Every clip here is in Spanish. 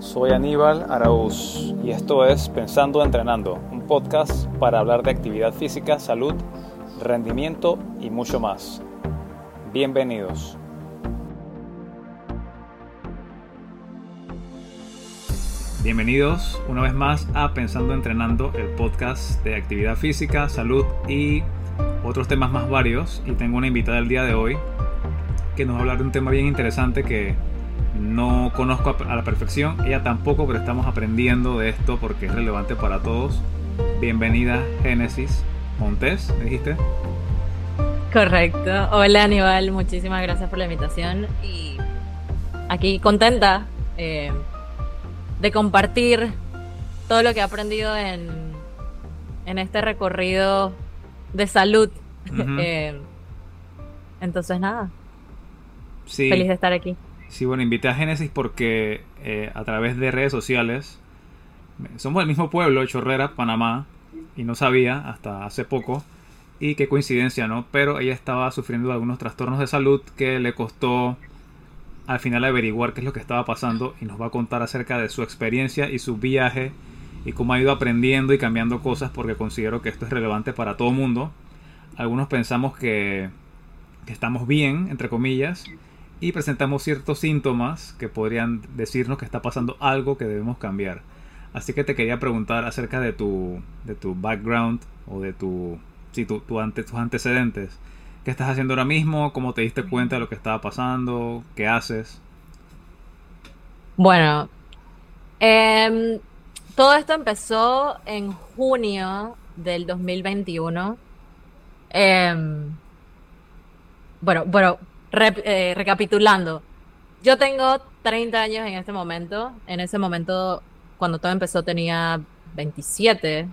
soy Aníbal Araúz y esto es Pensando Entrenando, un podcast para hablar de actividad física, salud, rendimiento y mucho más. Bienvenidos. Bienvenidos una vez más a Pensando Entrenando, el podcast de actividad física, salud y otros temas más varios. Y tengo una invitada el día de hoy que nos va a hablar de un tema bien interesante que no conozco a la perfección, ella tampoco, pero estamos aprendiendo de esto porque es relevante para todos. Bienvenida Génesis Montes, ¿me dijiste? Correcto. Hola Aníbal, muchísimas gracias por la invitación y aquí contenta eh, de compartir todo lo que he aprendido en, en este recorrido de salud. Eh, entonces nada. Feliz de estar aquí. Sí, bueno, invité a Génesis porque eh, a través de redes sociales, somos del mismo pueblo, Chorrera, Panamá, y no sabía hasta hace poco, y qué coincidencia, ¿no? Pero ella estaba sufriendo algunos trastornos de salud que le costó al final averiguar qué es lo que estaba pasando y nos va a contar acerca de su experiencia y su viaje y cómo ha ido aprendiendo y cambiando cosas porque considero que esto es relevante para todo mundo. Algunos pensamos que estamos bien, entre comillas, y presentamos ciertos síntomas que podrían decirnos que está pasando algo que debemos cambiar. Así que te quería preguntar acerca de tu, de tu background o de tu, sí, tu, tus antecedentes. ¿Qué estás haciendo ahora mismo? ¿Cómo te diste cuenta de lo que estaba pasando? ¿Qué haces? Bueno, em, todo esto empezó en junio del 2021. Em, bueno, bueno, eh, recapitulando, yo tengo 30 años en este momento. En ese momento, cuando todo empezó, tenía 27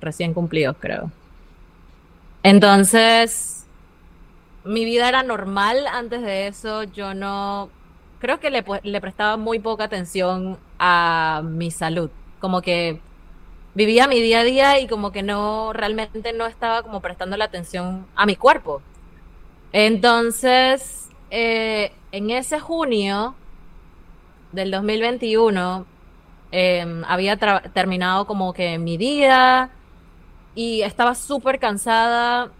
recién cumplidos, creo. Entonces, mi vida era normal antes de eso. Yo no. Creo que le, le prestaba muy poca atención a mi salud. Como que vivía mi día a día y como que no, realmente no estaba como prestando la atención a mi cuerpo. Entonces, eh, en ese junio del 2021, em, había terminado como que mi día y estaba súper cansada.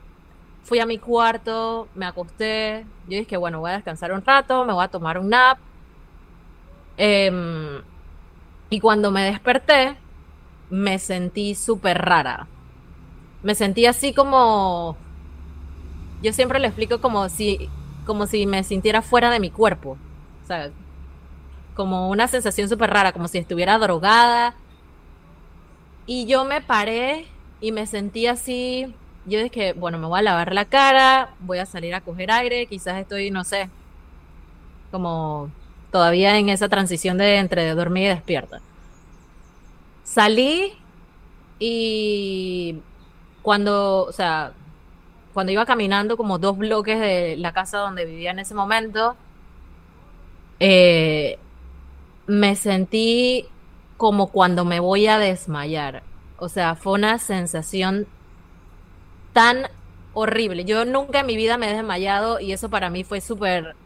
Fui a mi cuarto, me acosté. Yo dije, bueno, voy a descansar un rato, me voy a tomar un nap. Em, y cuando me desperté, me sentí súper rara. Me sentí así como yo siempre le explico como si, como si me sintiera fuera de mi cuerpo. O sea, como una sensación súper rara, como si estuviera drogada. Y yo me paré y me sentí así. Yo dije, bueno, me voy a lavar la cara, voy a salir a coger aire, quizás estoy, no sé, como todavía en esa transición de entre dormir y despierta. Salí y cuando, o sea, cuando iba caminando como dos bloques de la casa donde vivía en ese momento, eh, me sentí como cuando me voy a desmayar. O sea, fue una sensación tan horrible. Yo nunca en mi vida me he desmayado y eso para mí fue súper...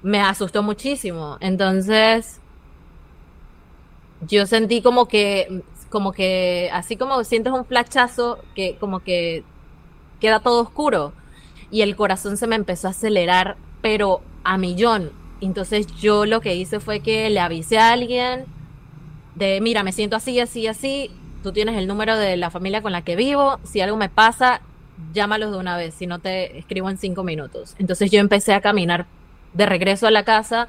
Me asustó muchísimo. Entonces, yo sentí como que, como que, así como sientes un flachazo, que como que queda todo oscuro. Y el corazón se me empezó a acelerar, pero a millón. Entonces yo lo que hice fue que le avisé a alguien de, mira, me siento así, así, así, tú tienes el número de la familia con la que vivo, si algo me pasa, llámalos de una vez, si no te escribo en cinco minutos. Entonces yo empecé a caminar de regreso a la casa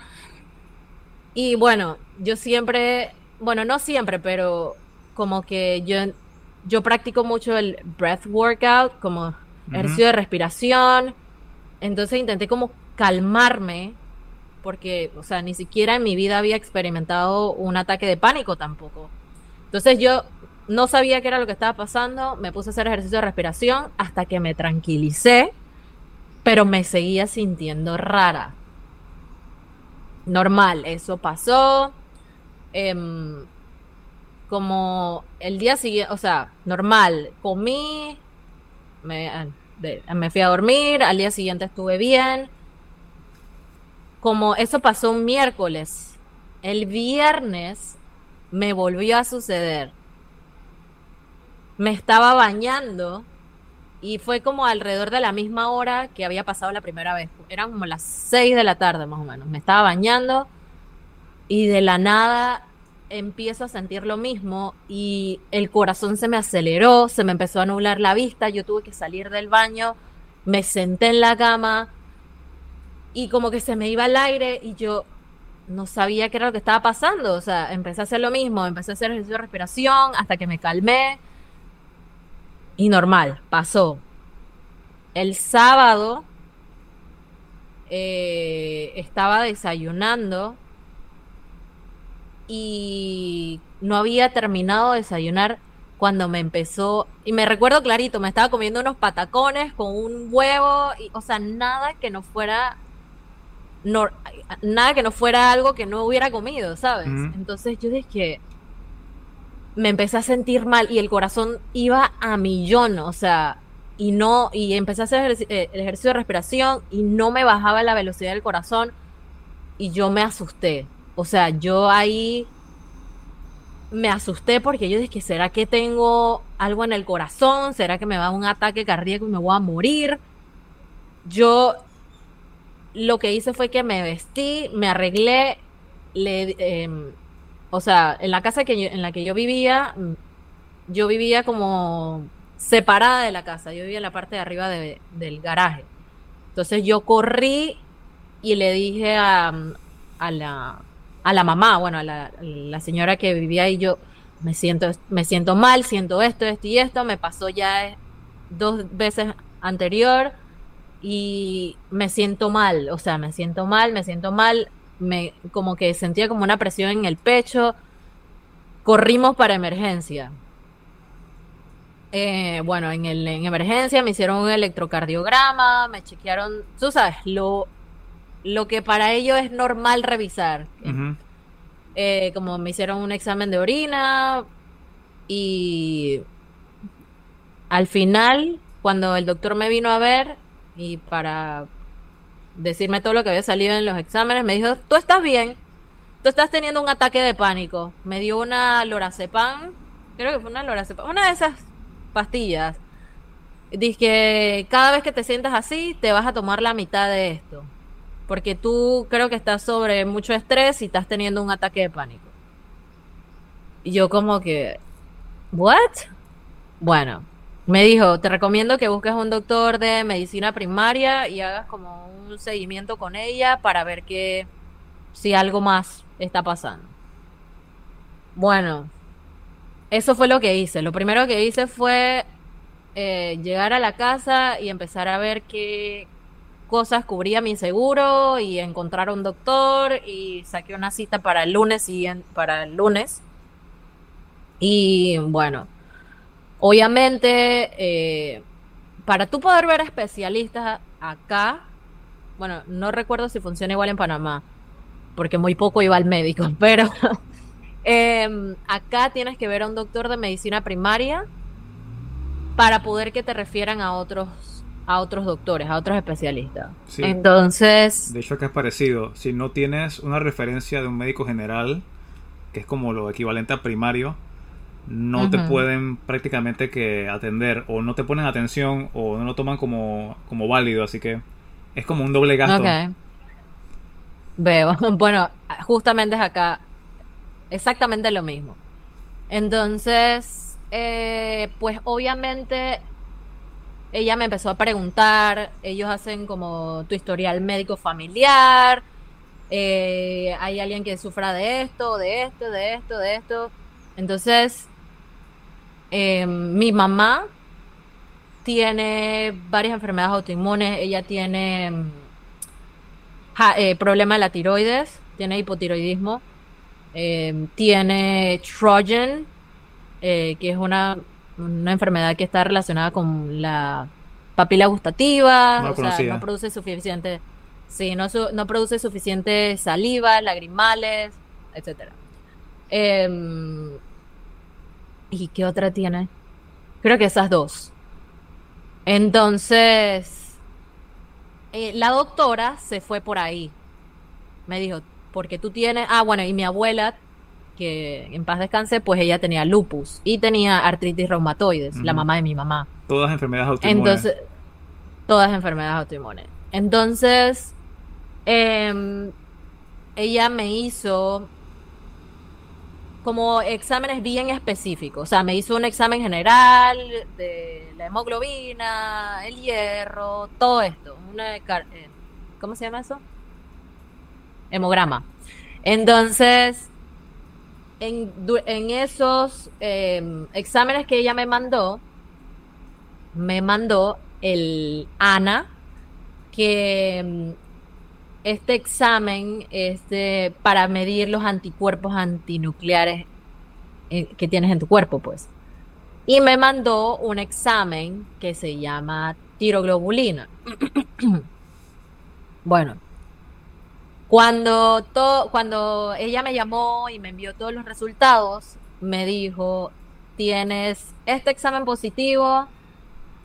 y bueno, yo siempre, bueno, no siempre, pero como que yo, yo practico mucho el breath workout, como ejercicio de respiración. Entonces intenté como calmarme, porque, o sea, ni siquiera en mi vida había experimentado un ataque de pánico tampoco. Entonces yo no sabía qué era lo que estaba pasando, me puse a hacer ejercicio de respiración hasta que me tranquilicé, pero me seguía sintiendo rara. Normal, eso pasó. Em, como el día siguiente, o sea, normal, comí, me, me fui a dormir, al día siguiente estuve bien. Como eso pasó un miércoles El viernes me volvió a suceder. Me estaba bañando y fue como alrededor de la misma hora que había pasado la primera vez. Eran como las 6 de la tarde más o menos. Me estaba bañando y de la nada empiezo a sentir lo mismo y el corazón se me aceleró, se me empezó a nublar la vista, yo tuve que salir del baño, me senté en la cama y como que se me iba el aire y yo no sabía qué era lo que estaba pasando, o sea, empecé a hacer lo mismo, empecé a hacer ejercicio de respiración hasta que me calmé y normal, pasó. El sábado eh, estaba desayunando y no había terminado de desayunar cuando me empezó, y me recuerdo clarito, me estaba comiendo unos patacones con un huevo, y, o sea, nada que no fuera, no, nada que no fuera algo que no hubiera comido, ¿sabes? Entonces yo dije que me empecé a sentir mal y el corazón iba a millón, o sea, y no, y empecé a hacer eh, el ejercicio de respiración y no me bajaba la velocidad del corazón y yo me asusté. O sea, yo ahí me asusté porque yo dije, ¿será que tengo algo en el corazón? ¿Será que me va a un ataque cardíaco y me voy a morir? Yo lo que hice fue que me vestí, me arreglé, le, em, o sea, en la casa que en la que yo vivía, yo vivía como separada de la casa, yo vivía en la parte de arriba del garaje. Entonces yo corrí y le dije a, a la a la mamá, bueno, a la, señora que vivía ahí, yo me siento, me siento mal, siento esto, esto y esto, me pasó ya dos veces anterior y me siento mal, o sea, me siento mal, me siento mal, me como que sentía como una presión en el pecho, corrimos para emergencia. Eh, bueno, en, el, en emergencia me hicieron un electrocardiograma, me chequearon, tú sabes, lo, lo que para ellos es normal revisar. Eh, como me hicieron un examen de orina y al final, cuando el doctor me vino a ver y para decirme todo lo que había salido en los exámenes, me dijo, tú estás bien, tú estás teniendo un ataque de pánico. Me dio una lorazepam, creo que fue una lorazepam, una de esas pastillas. Dice que cada vez que te sientas así, te vas a tomar la mitad de esto porque tú creo que estás sobre mucho estrés y estás teniendo un ataque de pánico. Y yo como que, ¿what? Bueno, me dijo, te recomiendo que busques un doctor de medicina primaria y hagas como un seguimiento con ella para ver que si algo más está pasando. Bueno, eso fue lo que hice. Lo primero que hice fue eh, llegar a la casa y empezar a ver qué, cosas cubría mi seguro y encontrar un doctor y saqué una cita para el lunes y para el lunes. Y bueno, obviamente, eh, para tú poder ver especialistas acá, bueno, no recuerdo si funciona igual en Panamá, porque muy poco iba al médico, pero em, acá tienes que ver a un doctor de medicina primaria para poder que te refieran a otros a otros doctores, a otros especialistas. Entonces... De hecho, que es parecido. Si no tienes una referencia de un médico general, que es como lo equivalente a primario, no te pueden prácticamente que atender o no te ponen atención o no lo toman como, como válido, así que es como un doble gasto. Veo. Bueno, justamente es acá exactamente lo mismo. Entonces, eh, pues obviamente ella me empezó a preguntar, ellos hacen como tu historial médico familiar, eh, hay alguien que sufra de esto, de esto, de esto, de esto. Entonces, em, mi mamá tiene varias enfermedades autoinmunes, ella tiene mm, eh, problema de la tiroides, tiene hipotiroidismo, em, tiene Trojan, eh, que es una una enfermedad que está relacionada con la papila gustativa, o sea, no produce suficiente, sí, no, no produce suficiente saliva, lagrimales, etcétera. Em, ¿Y qué otra tiene? Creo que esas dos. Entonces, eh, la doctora se fue por ahí. Me dijo, porque tú tienes, ah, bueno, y mi abuela, que en paz descanse, pues ella tenía lupus y tenía artritis reumatoides, la mamá de mi mamá. Todas enfermedades autoinmunes. Entonces, todas enfermedades autoinmunes. Entonces, em, ella me hizo como exámenes bien específicos. O sea, me hizo un examen general de la hemoglobina, el hierro, todo esto. Una eh, ¿Cómo se llama eso? Hemograma. Entonces, en, en esos em, exámenes que ella me mandó, me mandó el ANA, que mm, este examen es para medir los anticuerpos antinucleares eh, que tienes en tu cuerpo, pues. Y me mandó un examen que se llama tiroglobulina. Bueno, cuando, to- cuando ella me llamó y me envió todos los resultados, me dijo, tienes este examen positivo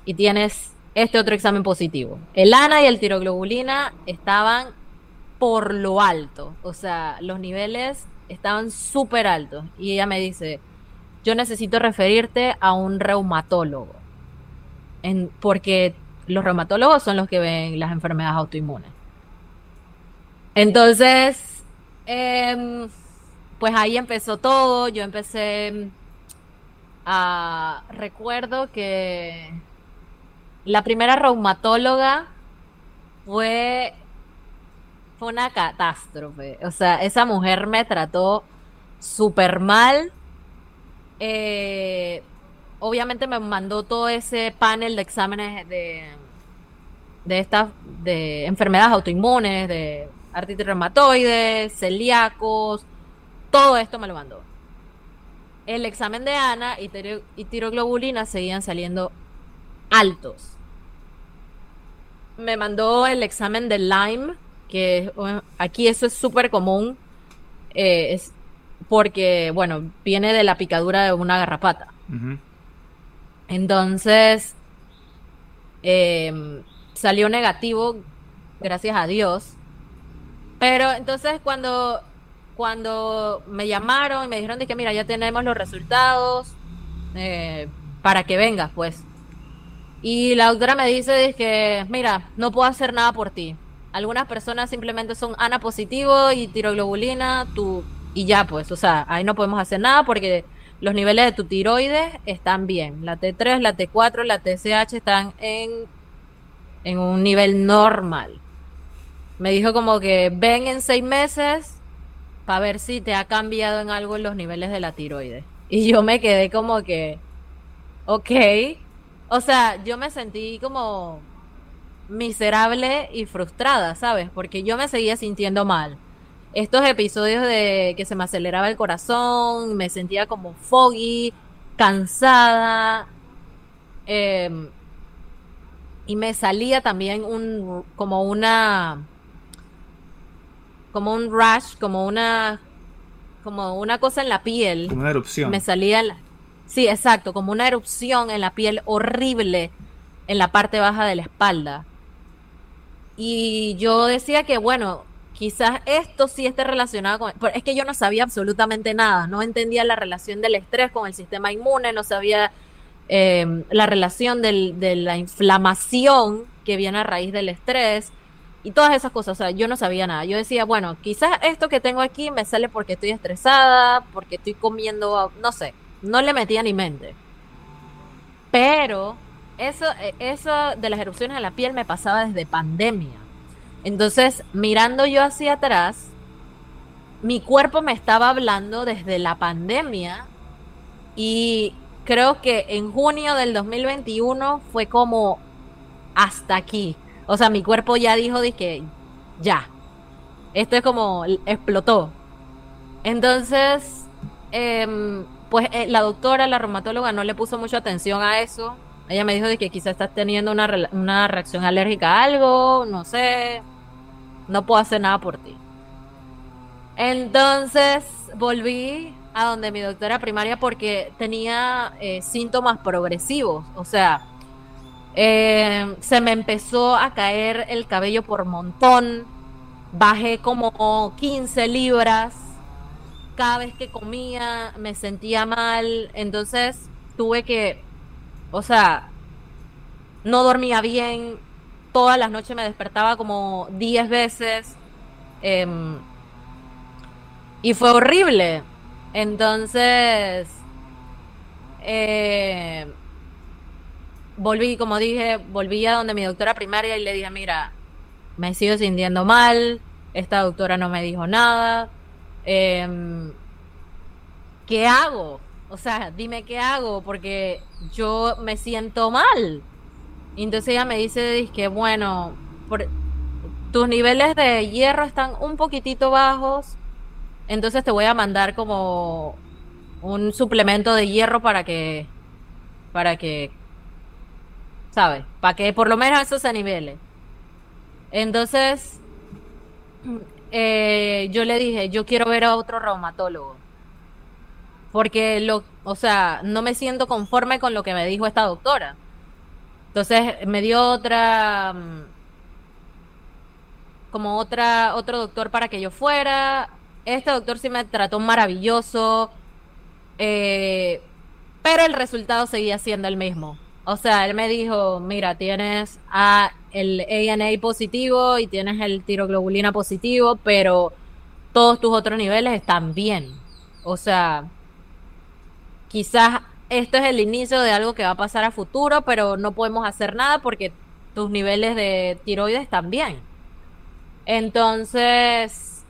y tienes este otro examen positivo. El ANA y el tiroglobulina estaban por lo alto, o sea, los niveles estaban súper altos. Y ella me dice, yo necesito referirte a un reumatólogo, porque los reumatólogos son los que ven las enfermedades autoinmunes. Entonces, em, pues ahí empezó todo. Yo empecé a... Recuerdo que la primera reumatóloga fue, fue una catástrofe. O sea, esa mujer me trató súper mal. Eh, obviamente me mandó todo ese panel de exámenes de, de estas de enfermedades autoinmunes, de artritis reumatoide, celíacos, todo esto me lo mandó. El examen de Ana y, tiro- y tiroglobulina seguían saliendo altos. Me mandó el examen de Lyme, que aquí eso es súper común, eh, es porque, bueno, viene de la picadura de una garrapata. Entonces, em, salió negativo, gracias a Dios. Pero entonces cuando, cuando me llamaron y me dijeron de que, mira, ya tenemos los resultados eh, para que vengas, pues. Y la doctora me dice de que, mira, no puedo hacer nada por ti. Algunas personas simplemente son ANA positivo y tiroglobulina, tú, y ya, pues, o sea, ahí no podemos hacer nada porque los niveles de tu tiroides están bien. La T3, la T4, la TSH están en, en un nivel normal. Me dijo como que ven en seis meses para ver si te ha cambiado en algo los niveles de la tiroides. Y yo me quedé como que, ok. O sea, yo me sentí como miserable y frustrada, ¿sabes? Porque yo me seguía sintiendo mal. Estos episodios de que se me aceleraba el corazón, me sentía como foggy, cansada, em, y me salía también un como una como un rash, como una como una cosa en la piel. Como una erupción. Me salía la- Sí, exacto, como una erupción en la piel horrible en la parte baja de la espalda. Y yo decía que, bueno, quizás esto sí esté relacionado con... pero Es que yo no sabía absolutamente nada, no entendía la relación del estrés con el sistema inmune, no sabía eh, la relación del- de la inflamación que viene a raíz del estrés y todas esas cosas. O sea, yo no sabía nada. Yo decía, bueno, quizás esto que tengo aquí me sale porque estoy estresada, porque estoy comiendo, no sé, no le metía ni mente. Pero eso, eh, eso de las erupciones en la piel me pasaba desde pandemia. Entonces, mirando yo hacia atrás, mi cuerpo me estaba hablando desde la pandemia y creo que en junio del 2021 fue como hasta aquí. O sea, mi cuerpo ya dijo de que ya. Esto es como explotó. Entonces, em, pues eh, la doctora, la reumatóloga, no le puso mucha atención a eso. Ella me dijo de que quizás estás teniendo una, una reacción alérgica a algo, no sé. No puedo hacer nada por ti. Entonces volví a donde mi doctora primaria porque tenía eh, síntomas progresivos. O sea, eh, se me empezó a caer el cabello por montón. bajé como 15 libras, cada vez que comía me sentía mal, entonces tuve que, o sea, no dormía bien, todas las noches me despertaba como 10 veces em, y fue horrible. Entonces, eh, volví, como dije, volví a donde mi doctora primaria y le dije, mira, me sigo sintiendo mal, esta doctora no me dijo nada, em, ¿qué hago? O sea, dime qué hago, porque yo me siento mal. Y entonces ella me dice, que bueno, tus niveles de hierro están un poquitito bajos, entonces te voy a mandar como un suplemento de hierro para que, para que, ¿sabes? Para que por lo menos eso se nivele. Entonces, eh, yo le dije, yo quiero ver a otro reumatólogo. Porque lo, o sea, no me siento conforme con lo que me dijo esta doctora. Entonces me dio otra, mm, como otra, otro doctor para que yo fuera. Este doctor sí me trató maravilloso, eh, pero el resultado seguía siendo el mismo. O sea, él me dijo, mira, tienes el ANA positivo y tienes el tiroglobulina positivo, pero todos tus otros niveles están bien. O sea, quizás esto es el inicio de algo que va a pasar a futuro, pero no podemos hacer nada porque tus niveles de tiroides están bien. Entonces,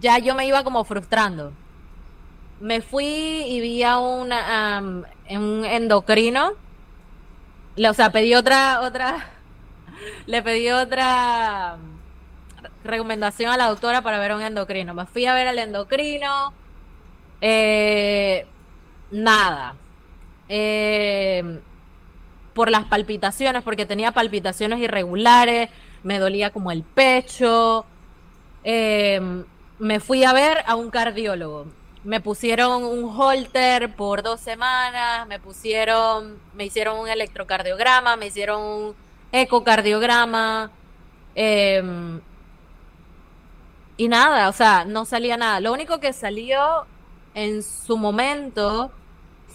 ya yo me iba como frustrando. Me fui y vi a una, un endocrino. O sea, pedí otra, otra, le pedí otra recomendación a la doctora para ver a un endocrino. Me fui a ver al endocrino eh, nada. Eh, por las palpitaciones, porque tenía palpitaciones irregulares, me dolía como el pecho. Eh, me fui a ver a un cardiólogo. Me pusieron un holter por dos semanas, me pusieron, me hicieron un electrocardiograma, me hicieron un ecocardiograma. y nada, o sea, no salía nada. Lo único que salió en su momento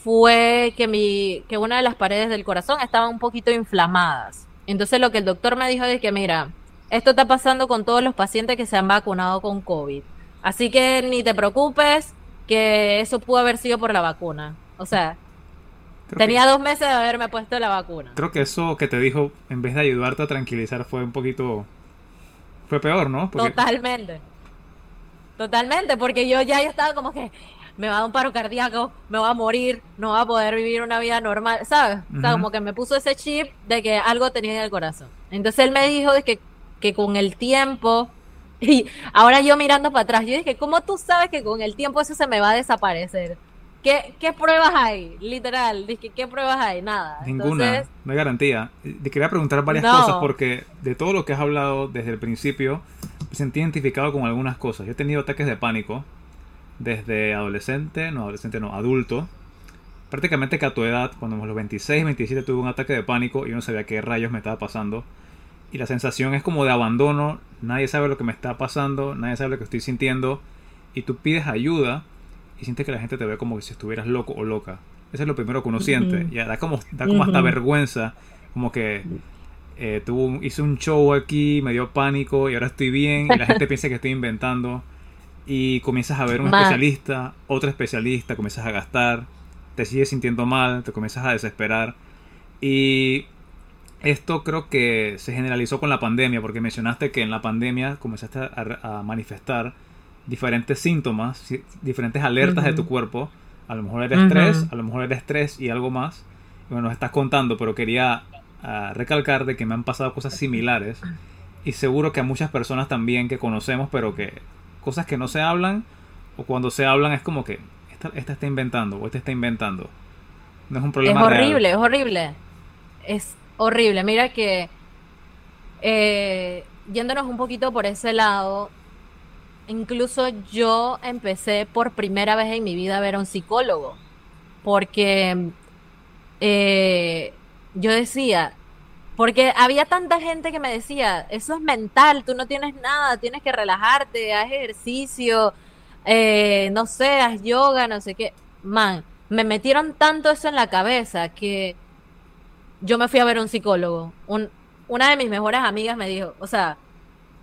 fue que, mi, que una de las paredes del corazón estaban un poquito inflamadas. Entonces lo que el doctor me dijo es que, mira, esto está pasando con todos los pacientes que se han vacunado con COVID. Así que ni te preocupes que eso pudo haber sido por la vacuna. O sea, tenía dos meses de haberme puesto la vacuna. Creo que eso que te dijo, en vez de ayudarte a tranquilizar, fue un poquito... Fue peor, ¿no? Totalmente. Totalmente, porque yo ya estaba como que, me va a dar un paro cardíaco, me va a morir, no va a poder vivir una vida normal, ¿sabes? O sea, como que me puso ese chip de que algo tenía en el corazón. Entonces él me dijo de que, que con el tiempo, y ahora yo mirando para atrás, yo dije, ¿cómo tú sabes que con el tiempo eso se me va a desaparecer? ¿Qué, qué pruebas hay? Literal, dije, ¿qué pruebas hay? Nada. Ninguna, no hay garantía. Te quería preguntar varias cosas porque de todo lo que has hablado desde el principio, me sentí identificado con algunas cosas. Yo he tenido ataques de pánico, desde adolescente, no adolescente, no, adulto. Prácticamente que a tu edad, cuando a los 26, 27 tuve un ataque de pánico y no sabía qué rayos me estaba pasando. Y la sensación es como de abandono, nadie sabe lo que me está pasando, nadie sabe lo que estoy sintiendo. Y tú pides ayuda y sientes que la gente te ve como si estuvieras loco o loca. Eso es lo primero que uno siente. Ya da como, da como hasta vergüenza. Como que eh, hice un show aquí, me dio pánico y ahora estoy bien y la gente piensa que estoy inventando y comienzas a ver un especialista, otro especialista, comienzas a gastar, te sigues sintiendo mal, te comienzas a desesperar. Y esto creo que se generalizó con la pandemia, porque mencionaste que en la pandemia comenzaste a, manifestar diferentes síntomas, diferentes alertas de tu cuerpo. A lo mejor era estrés, a lo mejor era estrés y algo más. Y bueno, estás contando, pero quería ah, recalcar de que me han pasado cosas similares. Y seguro que a muchas personas también que conocemos, pero que cosas que no se hablan o cuando se hablan es como que esta, está inventando o este está inventando. No es un problema. Es horrible, es horrible. Es horrible. Mira que eh, yéndonos un poquito por ese lado, incluso yo empecé por primera vez en mi vida a ver a un psicólogo. Porque eh, yo decía, porque había tanta gente que me decía, eso es mental, tú no tienes nada, tienes que relajarte, haz ejercicio, eh, no sé, haz yoga, no sé qué. Man, me metieron tanto eso en la cabeza que yo me fui a ver un psicólogo. una de mis mejores amigas me dijo, o sea,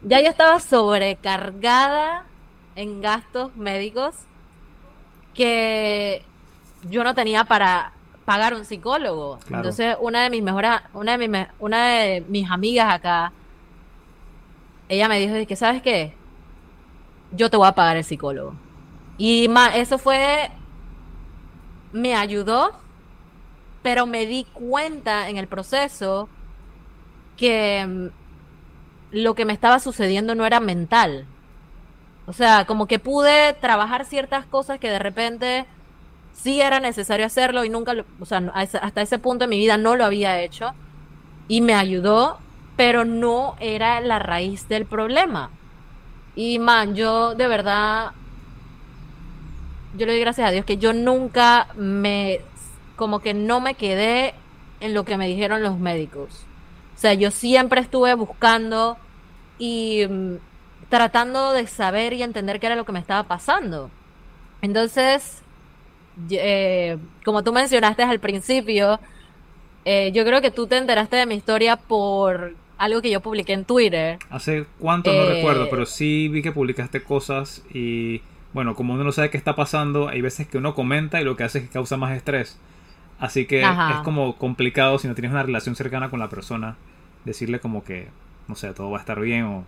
ya yo estaba sobrecargada en gastos médicos que yo no tenía para pagar un psicólogo. Entonces, una de mis mejores, una de mis, una de mis amigas acá, ella me dijo que, ¿sabes qué? Yo te voy a pagar el psicólogo. Y eso fue, me ayudó, pero me di cuenta en el proceso que mm, lo que me estaba sucediendo no era mental. O sea, como que pude trabajar ciertas cosas que de repente sí era necesario hacerlo y nunca, lo, o sea, hasta ese punto de mi vida no lo había hecho y me ayudó, pero no era la raíz del problema. Y man, yo de verdad, yo le doy gracias a Dios que yo nunca me, como que no me quedé en lo que me dijeron los médicos. O sea, yo siempre estuve buscando y mm, tratando de saber y entender qué era lo que me estaba pasando. Entonces, eh, como tú mencionaste al principio, eh, yo creo que tú te enteraste de mi historia por algo que yo publiqué en Twitter. ¿Hace cuánto? No recuerdo, eh, pero sí vi que publicaste cosas y bueno, como uno no sabe qué está pasando, hay veces que uno comenta y lo que hace es que causa más estrés. Así que es como complicado si no tienes una relación cercana con la persona, decirle como que, no sé, todo va a estar bien o...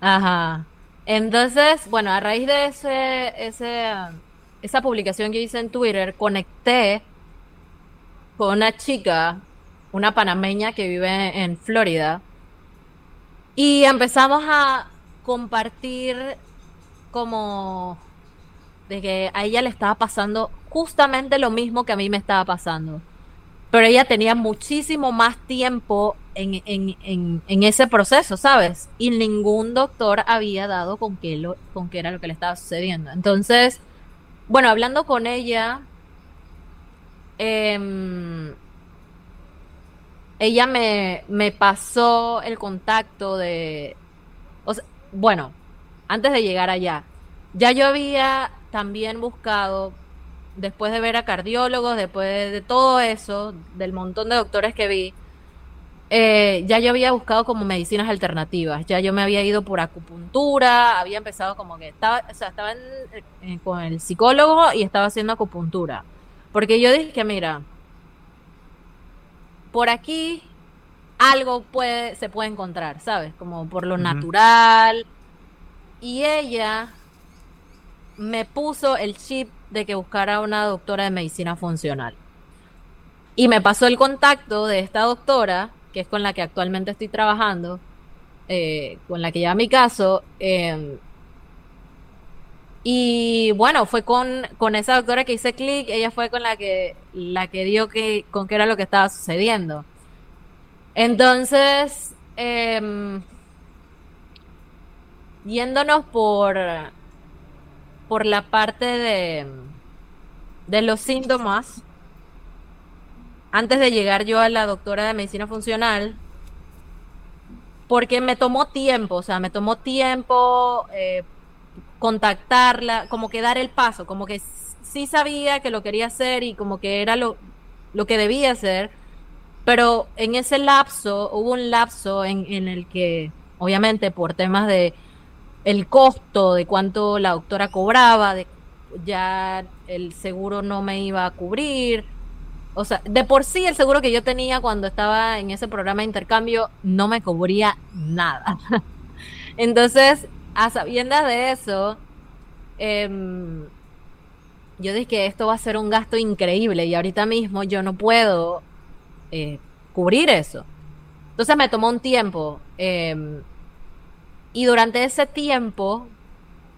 Ajá. Entonces, bueno, a raíz de ese, ese esa publicación que hice en Twitter, conecté con una chica, una panameña que vive en Florida, y empezamos a compartir como de que a ella le estaba pasando justamente lo mismo que a mí me estaba pasando. Pero ella tenía muchísimo más tiempo en, en, ese proceso, ¿sabes? Y ningún doctor había dado con qué, lo, con qué era lo que le estaba sucediendo. Entonces, bueno, hablando con ella, em, ella me, me, pasó el contacto de... Bueno, antes de llegar allá, ya yo había también buscado, después de ver a cardiólogos, después de todo eso, del montón de doctores que vi, eh, ya yo había buscado como medicinas alternativas, ya yo me había ido por acupuntura, había empezado como que estaba, o sea, estaba con el psicólogo y estaba haciendo acupuntura. Porque yo dije que, mira, por aquí algo puede, se puede encontrar, ¿sabes? Como por lo natural. Y ella me puso el chip de que buscara una doctora de medicina funcional. Y me pasó el contacto de esta doctora que es con la que actualmente estoy trabajando, eh, con la que lleva mi caso. Em, y bueno, fue con, con esa doctora que hice clic, ella fue con la que, la que dio que, con qué era lo que estaba sucediendo. Entonces, em, yéndonos por, por la parte de, de los síntomas, antes de llegar yo a la doctora de medicina funcional, porque me tomó tiempo, o sea, me tomó tiempo eh, contactarla, como que dar el paso, como que sí sabía que lo quería hacer y como que era lo, lo que debía hacer, pero en ese lapso, hubo un lapso en, en el que, obviamente, por temas de el costo, de cuánto la doctora cobraba, de ya el seguro no me iba a cubrir, o sea, de por sí el seguro que yo tenía cuando estaba en ese programa de intercambio no me cubría nada. Entonces, a sabiendas de eso, em, yo dije esto va a ser un gasto increíble y ahorita mismo yo no puedo eh, cubrir eso. Entonces me tomó un tiempo. Em, y durante ese tiempo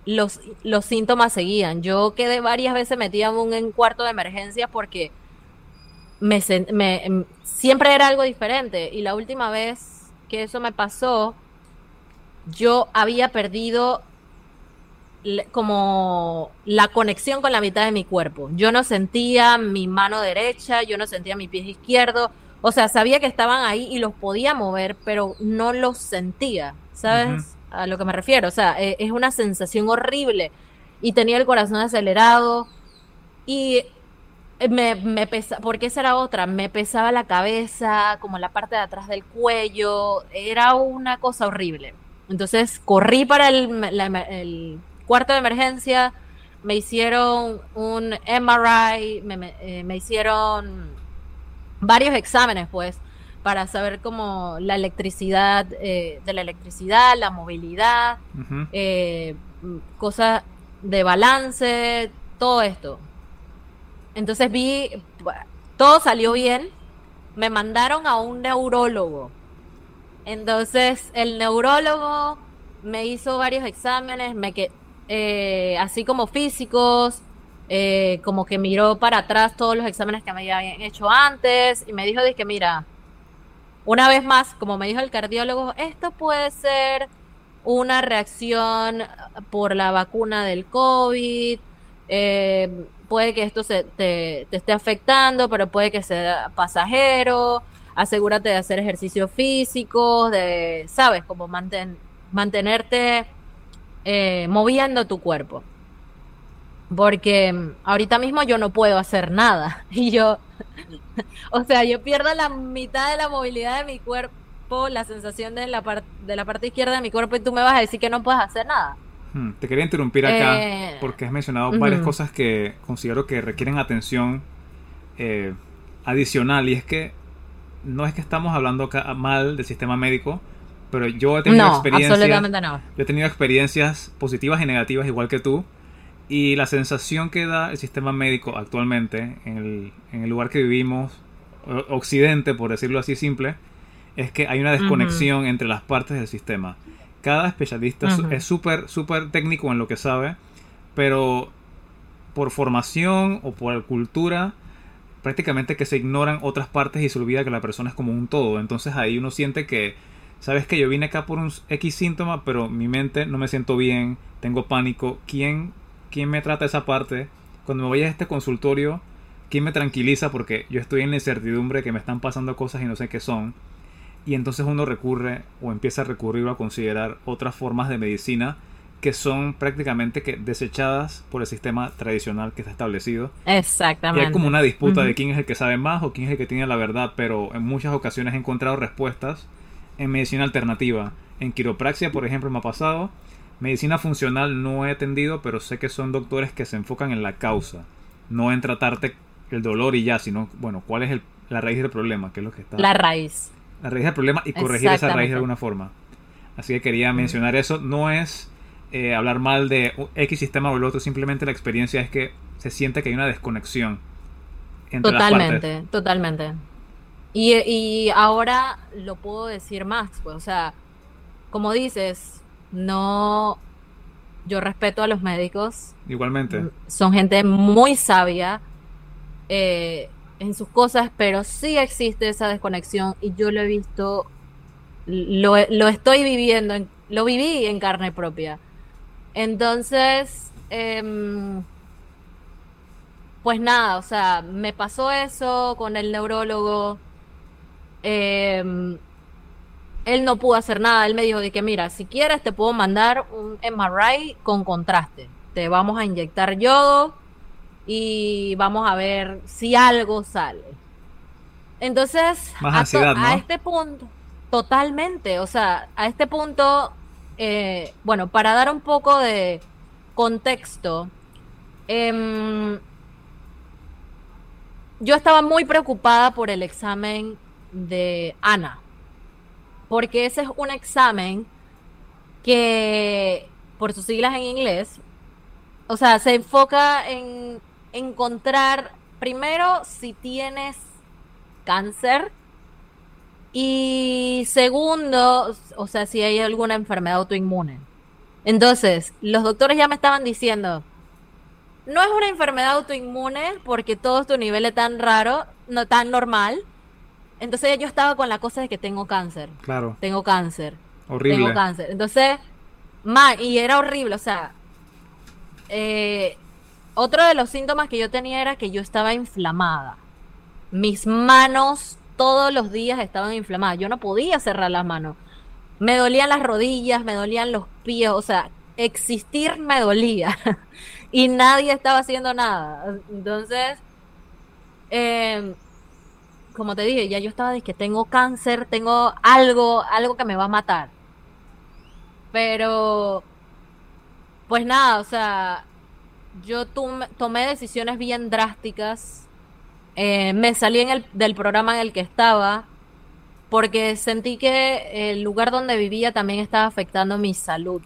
los, los síntomas seguían. Yo quedé varias veces metida en un cuarto de emergencia porque me, em, siempre era algo diferente. Y la última vez que eso me pasó, yo había perdido como la conexión con la mitad de mi cuerpo. Yo no sentía mi mano derecha, yo no sentía mi pie izquierdo, O sea, sabía que estaban ahí y los podía mover, pero no los sentía, ¿sabes? A lo que me refiero. O sea, e, es una sensación horrible. Y tenía el corazón acelerado. Y me, me pesa, porque esa era otra, me pesaba la cabeza, como la parte de atrás del cuello, era una cosa horrible. Entonces corrí para el, el cuarto de emergencia, me hicieron un MRI, me, eh, me, hicieron varios exámenes, pues, para saber cómo la electricidad, eh, de la electricidad, la movilidad, eh, cosas de balance, todo esto. Entonces vi, todo salió bien, me mandaron a un neurólogo. Entonces el neurólogo me hizo varios exámenes, me que, eh, así como físicos, eh, como que miró para atrás todos los exámenes que me habían hecho antes y me dijo, que mira, una vez más, como me dijo el cardiólogo, esto puede ser una reacción por la vacuna del COVID, eh, puede que esto se, te, esté afectando, pero puede que sea pasajero, asegúrate de hacer ejercicio físico, de, sabes, como mantenerte eh, moviendo tu cuerpo. Porque mm, ahorita mismo yo no puedo hacer nada. Y yo, o sea, yo pierdo la mitad de la movilidad de mi cuerpo, la sensación de la, de la parte izquierda de mi cuerpo y tú me vas a decir que no puedes hacer nada. Hmm, te quería interrumpir acá eh, porque has mencionado varias cosas que considero que requieren atención eh, adicional y es que no es que estamos hablando acá mal del sistema médico, pero yo he tenido experiencias, no. yo he tenido experiencias positivas y negativas igual que tú y la sensación que da el sistema médico actualmente en el, en el lugar que vivimos, occidente por decirlo así simple, es que hay una desconexión entre las partes del sistema cada especialista es súper, súper técnico en lo que sabe, pero por formación o por cultura, prácticamente que se ignoran otras partes y se olvida que la persona es como un todo. Entonces ahí uno siente que, sabes que yo vine acá por un X síntoma, pero mi mente no me siento bien, tengo pánico. ¿Quién, quién me trata esa parte? Cuando me voy a este consultorio, ¿quién me tranquiliza? Porque yo estoy en la incertidumbre que me están pasando cosas y no sé qué son y entonces uno recurre o empieza a recurrir o a considerar otras formas de medicina que son prácticamente que desechadas por el sistema tradicional que está establecido. Exactamente. Y hay como una disputa de quién es el que sabe más o quién es el que tiene la verdad, pero en muchas ocasiones he encontrado respuestas en medicina alternativa. En quiropraxia, por ejemplo, me ha pasado. Medicina funcional no he atendido, pero sé que son doctores que se enfocan en la causa, no en tratarte el dolor y ya, sino, bueno, cuál es la raíz del problema, que es lo que está. La raíz la raíz del problema y corregir esa raíz de alguna forma. Así que quería mencionar eso. No es eh, hablar mal de X sistema o el otro, simplemente la experiencia es que se siente que hay una desconexión. Entre totalmente, las totalmente. Y, y ahora lo puedo decir más, pues, o sea, como dices, no, yo respeto a los médicos. Igualmente. Son gente muy sabia. Eh, en sus cosas, pero sí existe esa desconexión y yo lo he visto, lo, estoy viviendo, lo viví en carne propia. Entonces, em, pues nada, o sea, me pasó eso con el neurólogo. Em, él no pudo hacer nada, él me dijo de que mira, si quieres te puedo mandar un MRI con contraste. Te vamos a inyectar yodo y vamos a ver si algo sale. Entonces, a, este punto, totalmente, o sea, a este punto, eh, bueno, para dar un poco de contexto, em, yo estaba muy preocupada por el examen de Ana, porque ese es un examen que, por sus siglas en inglés, o sea, se enfoca en encontrar primero si tienes cáncer y segundo, o sea, si hay alguna enfermedad autoinmune. Entonces, los doctores ya me estaban diciendo, no es una enfermedad autoinmune porque todo tu nivel es tan raro, no tan normal. Entonces yo estaba con la cosa de que tengo cáncer. Claro. Tengo cáncer. Horrible. Tengo cáncer. Entonces, mal, y era horrible, o sea, eh, otro de los síntomas que yo tenía era que yo estaba inflamada. Mis manos todos los días estaban inflamadas. Yo no podía cerrar las manos. Me dolían las rodillas, me dolían los pies, o sea, existir me dolía. y nadie estaba haciendo nada. Entonces, em, como te dije, ya yo estaba de que tengo cáncer, tengo algo, algo que me va a matar. Pero, pues nada, o sea, yo tomé decisiones bien drásticas. Eh, me salí en el, del programa en el que estaba porque sentí que el lugar donde vivía también estaba afectando mi salud.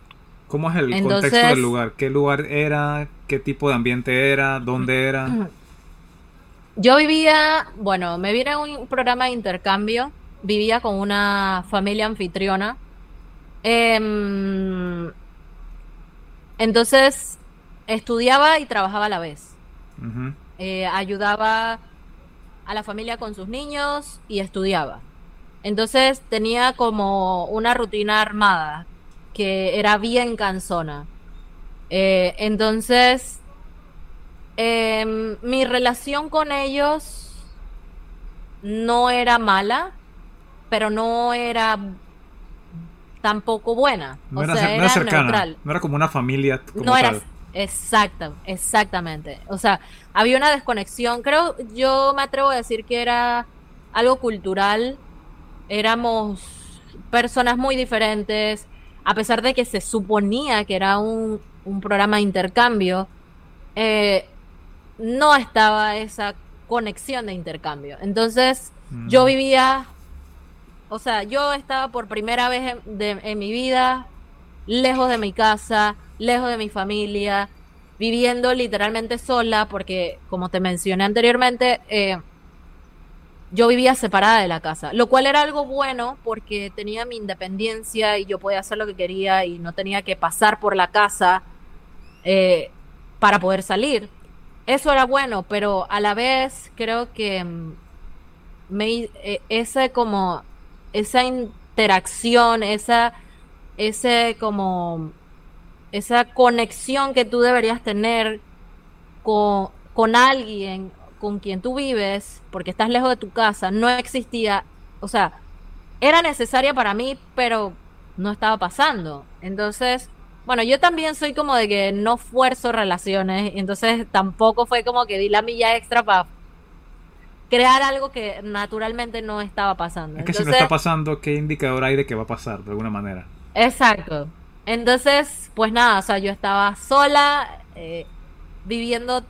¿Cómo es el contexto del lugar? ¿Qué lugar era? ¿Qué tipo de ambiente era? ¿Dónde era? Yo vivía, bueno, me vine a un programa de intercambio, vivía con una familia anfitriona. Em, entonces, estudiaba y trabajaba a la vez. Eh, ayudaba a la familia con sus niños y estudiaba. Entonces tenía como una rutina armada que era bien cansona. Eh, entonces, em, mi relación con ellos no era mala, pero no era tampoco buena. No era, cercana, no era como una familia. no era, exacto, exactamente. O sea, había una desconexión. Creo, yo me atrevo a decir que era algo cultural. Éramos personas muy diferentes a pesar de que se suponía que era un, programa de intercambio, eh, no estaba esa conexión de intercambio. Entonces, yo mm. vivía, o sea, yo estaba por primera vez en, mi vida lejos de mi casa, lejos de mi familia, viviendo literalmente sola, porque como te mencioné anteriormente, eh, yo vivía separada de la casa, lo cual era algo bueno porque tenía mi independencia y yo podía hacer lo que quería y no tenía que pasar por la casa eh, para poder salir. Eso era bueno, pero a la vez creo que mm, me, eh, ese como esa interacción, esa ese como esa conexión que tú deberías tener con, con alguien con quien tú vives, porque estás lejos de tu casa, no existía, o sea, era necesaria para mí, pero no estaba pasando. Entonces, bueno, yo también soy como de que no fuerzo relaciones, entonces tampoco fue como que di la milla extra para crear algo que naturalmente no estaba pasando. Es que si no está pasando, ¿qué indicador hay de que va a pasar de alguna manera? Exacto. Entonces, pues nada, o sea, yo estaba sola, eh, viviendo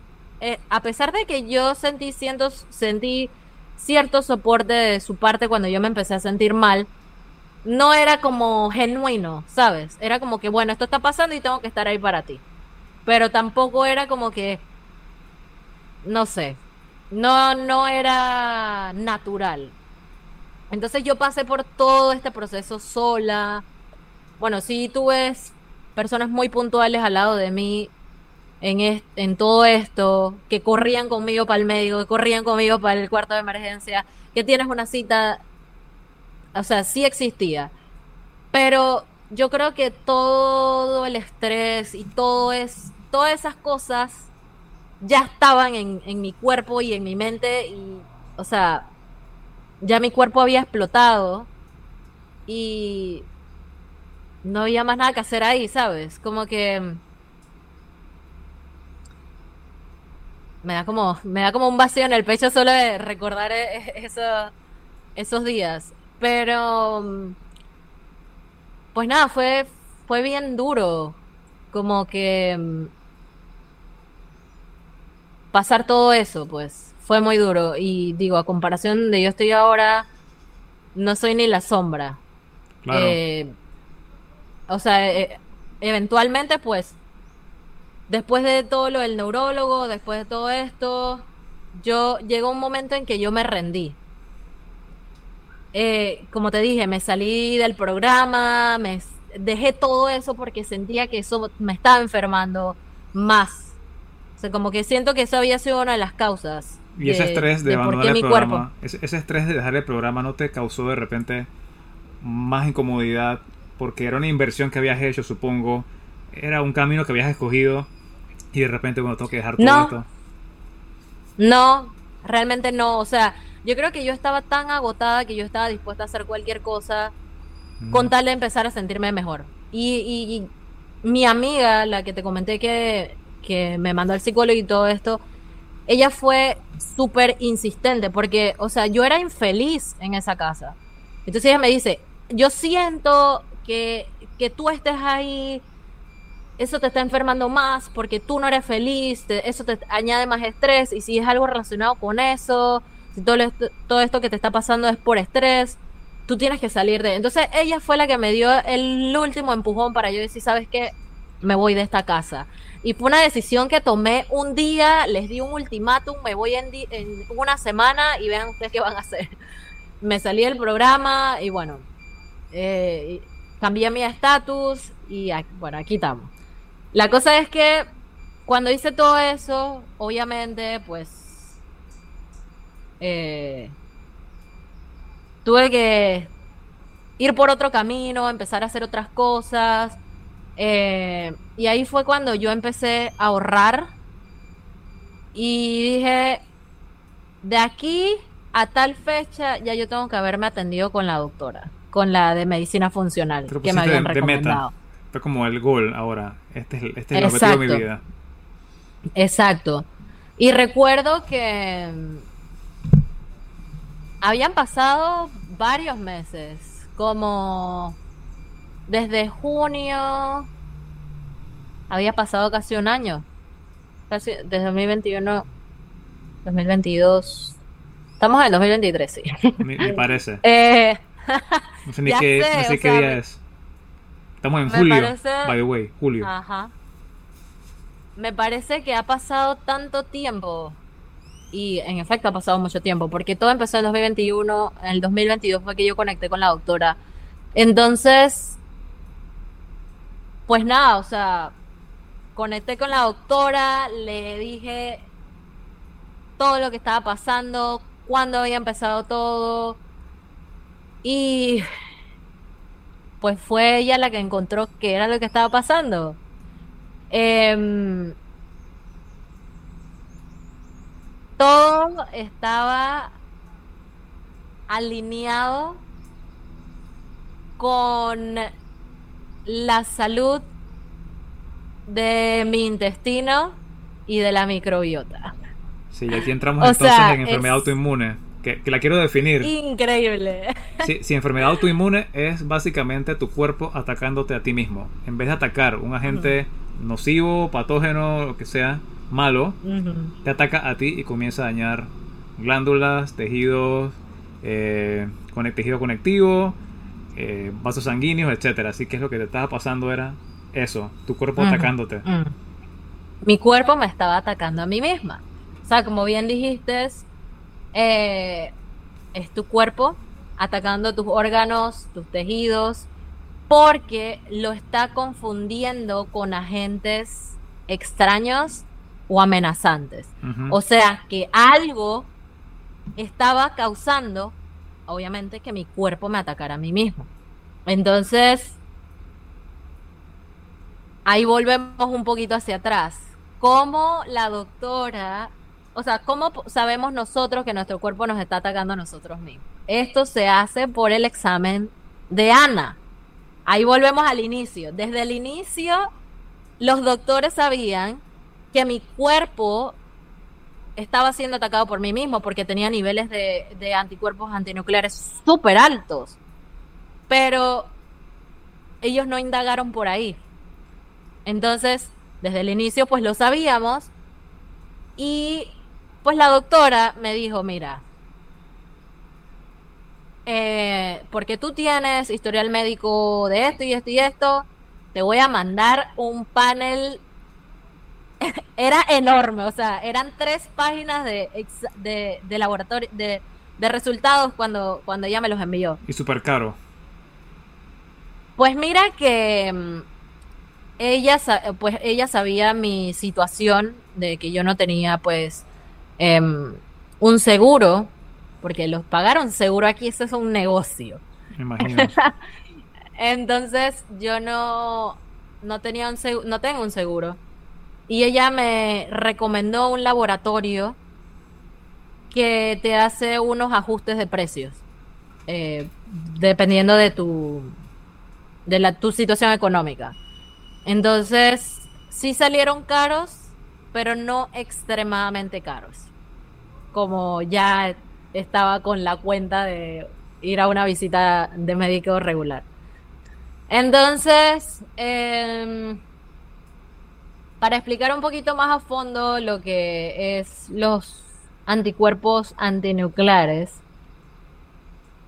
eh, a pesar de que yo sentí, sentí cierto soporte de su parte cuando yo me empecé a sentir mal, no era como genuino, ¿sabes? Era como que, bueno, esto está pasando y tengo que estar ahí para ti. Pero tampoco era como que, no sé, no, no era natural. Entonces yo pasé por todo este proceso sola. Bueno, sí tuve personas muy puntuales al lado de mí, en, en todo esto, que corrían conmigo para el médico, que corrían conmigo para el cuarto de emergencia, que tienes una cita, o sea, sí existía. Pero yo creo que todo el estrés y todo es, todas esas cosas ya estaban en, en mi cuerpo y en mi mente y, o sea, ya mi cuerpo había explotado y no había más nada que hacer ahí, ¿sabes? Como que me da como, me da como un vacío en el pecho solo de recordar e, e, eso, esos días. Pero pues nada, fue, fue bien duro. Como que pasar todo eso, pues, fue muy duro. Y digo, a comparación de yo estoy ahora, no soy ni la sombra. Eh, o sea, e, eventualmente, pues, después de todo lo del neurólogo, después de todo esto, yo llegó un momento en que yo me rendí. Eh, como te dije, me salí del programa, me dejé todo eso porque sentía que eso me estaba enfermando más. O sea, como que siento que eso había sido una de las causas. Y ese estrés de, abandonar el programa, ese, ese estrés de dejar el programa no te causó de repente más incomodidad porque era una inversión que habías hecho, supongo, era un camino que habías escogido y de repente, bueno, tengo que dejar todo no, esto. No, realmente no. O sea, Yo creo que yo estaba tan agotada que yo estaba dispuesta a hacer cualquier cosa Mm. con tal de empezar a sentirme mejor. Y, y- y mi amiga, la que te comenté que, que me mandó al psicólogo y todo esto, ella fue súper insistente porque, o sea, yo era infeliz en esa casa. Entonces ella me dice, yo siento que, que tú estés ahí, eso te está enfermando más porque tú no eres feliz, te- eso te añade más estrés y si es algo relacionado con eso, si todo esto, todo esto que te está pasando es por estrés, tú tienes que salir de... Entonces ella fue la que me dio el último empujón para yo decir, ¿sabes qué? Me voy de esta casa. Y fue una decisión que tomé un día, les di un ultimátum, me voy en, una semana y vean ustedes qué van a hacer. Me salí del programa y bueno, eh, cambié mi estatus y bueno, aquí estamos. La cosa es que cuando hice todo eso, obviamente, pues eh, tuve que ir por otro camino, empezar a hacer otras cosas. eh, y ahí fue cuando yo empecé a ahorrar y dije, de aquí a tal fecha ya yo tengo que haberme atendido con la doctora, con la de medicina funcional que me habían de- de meta. recomendado. Fue como el gol ahora. Este es, el- este es el objetivo de mi vida. Exacto. Y recuerdo que habían pasado varios meses, como desde junio, había pasado casi un año, casi desde 2021, 2022, estamos en el 2023, sí. Me, me parece. Eh, No sé ni qué, sé, no sé qué sea, día me- es. Estamos en julio, parece- by the way, julio. Ajá. Me parece que ha pasado tanto tiempo. Y en efecto ha pasado mucho tiempo, porque todo empezó en 2021, en el 2022 fue que yo conecté con la doctora. Entonces, pues nada, o sea, conecté con la doctora, le dije todo lo que estaba pasando, cuándo había empezado todo. Y pues fue ella la que encontró qué era lo que estaba pasando. Em, todo estaba alineado con la salud de mi intestino y de la microbiota. Sí, y aquí entramos O entonces sea, en enfermedad autoinmune, que, que la quiero definir. Increíble. Si, si enfermedad autoinmune es básicamente tu cuerpo atacándote a ti mismo. En vez de atacar un agente nocivo, patógeno, lo que sea, malo, te ataca a ti y comienza a dañar glándulas, tejidos, eh, tejido conectivo, eh, vasos sanguíneos, etcétera. Así que es lo que te estaba pasando era eso, tu cuerpo atacándote. Mi cuerpo me estaba atacando a mí misma. O sea, como bien dijiste, eh, es tu cuerpo atacando tus órganos, tus tejidos, porque lo está confundiendo con agentes extraños o amenazantes. O sea, que algo estaba causando, obviamente, que mi cuerpo me atacara a mí mismo. Entonces, ahí volvemos un poquito hacia atrás. ¿Cómo la doctora, o sea, cómo sabemos nosotros que nuestro cuerpo nos está atacando a nosotros mismos? Esto se hace por el examen de Ana. Ahí volvemos al inicio. Desde el inicio, los doctores sabían que mi cuerpo estaba siendo atacado por mí mismo porque tenía niveles de, anticuerpos antinucleares súper altos. Pero ellos no indagaron por ahí. Entonces, desde el inicio, pues lo sabíamos. Y pues la doctora me dijo, mira, eh, porque tú tienes historial médico de esto y esto y esto, te voy a mandar un panel era enorme, o sea, eran tres páginas de, de, de laboratorio, de, de resultados cuando, cuando ella me los envió. Y súper caro. Pues mira que mm, ella, pues ella sabía mi situación de que yo no tenía pues em, un seguro, porque los pagaron seguro aquí, eso es un negocio. Me imagino. Entonces yo no, no tenía un seguro, no tengo un seguro. Y ella me recomendó un laboratorio que te hace unos ajustes de precios, eh, dependiendo de tu, de la, tu situación económica. Entonces, sí salieron caros, pero no extremadamente caros. Como ya estaba con la cuenta de ir a una visita de médico regular. Entonces, em, para explicar un poquito más a fondo lo que es los anticuerpos antinucleares,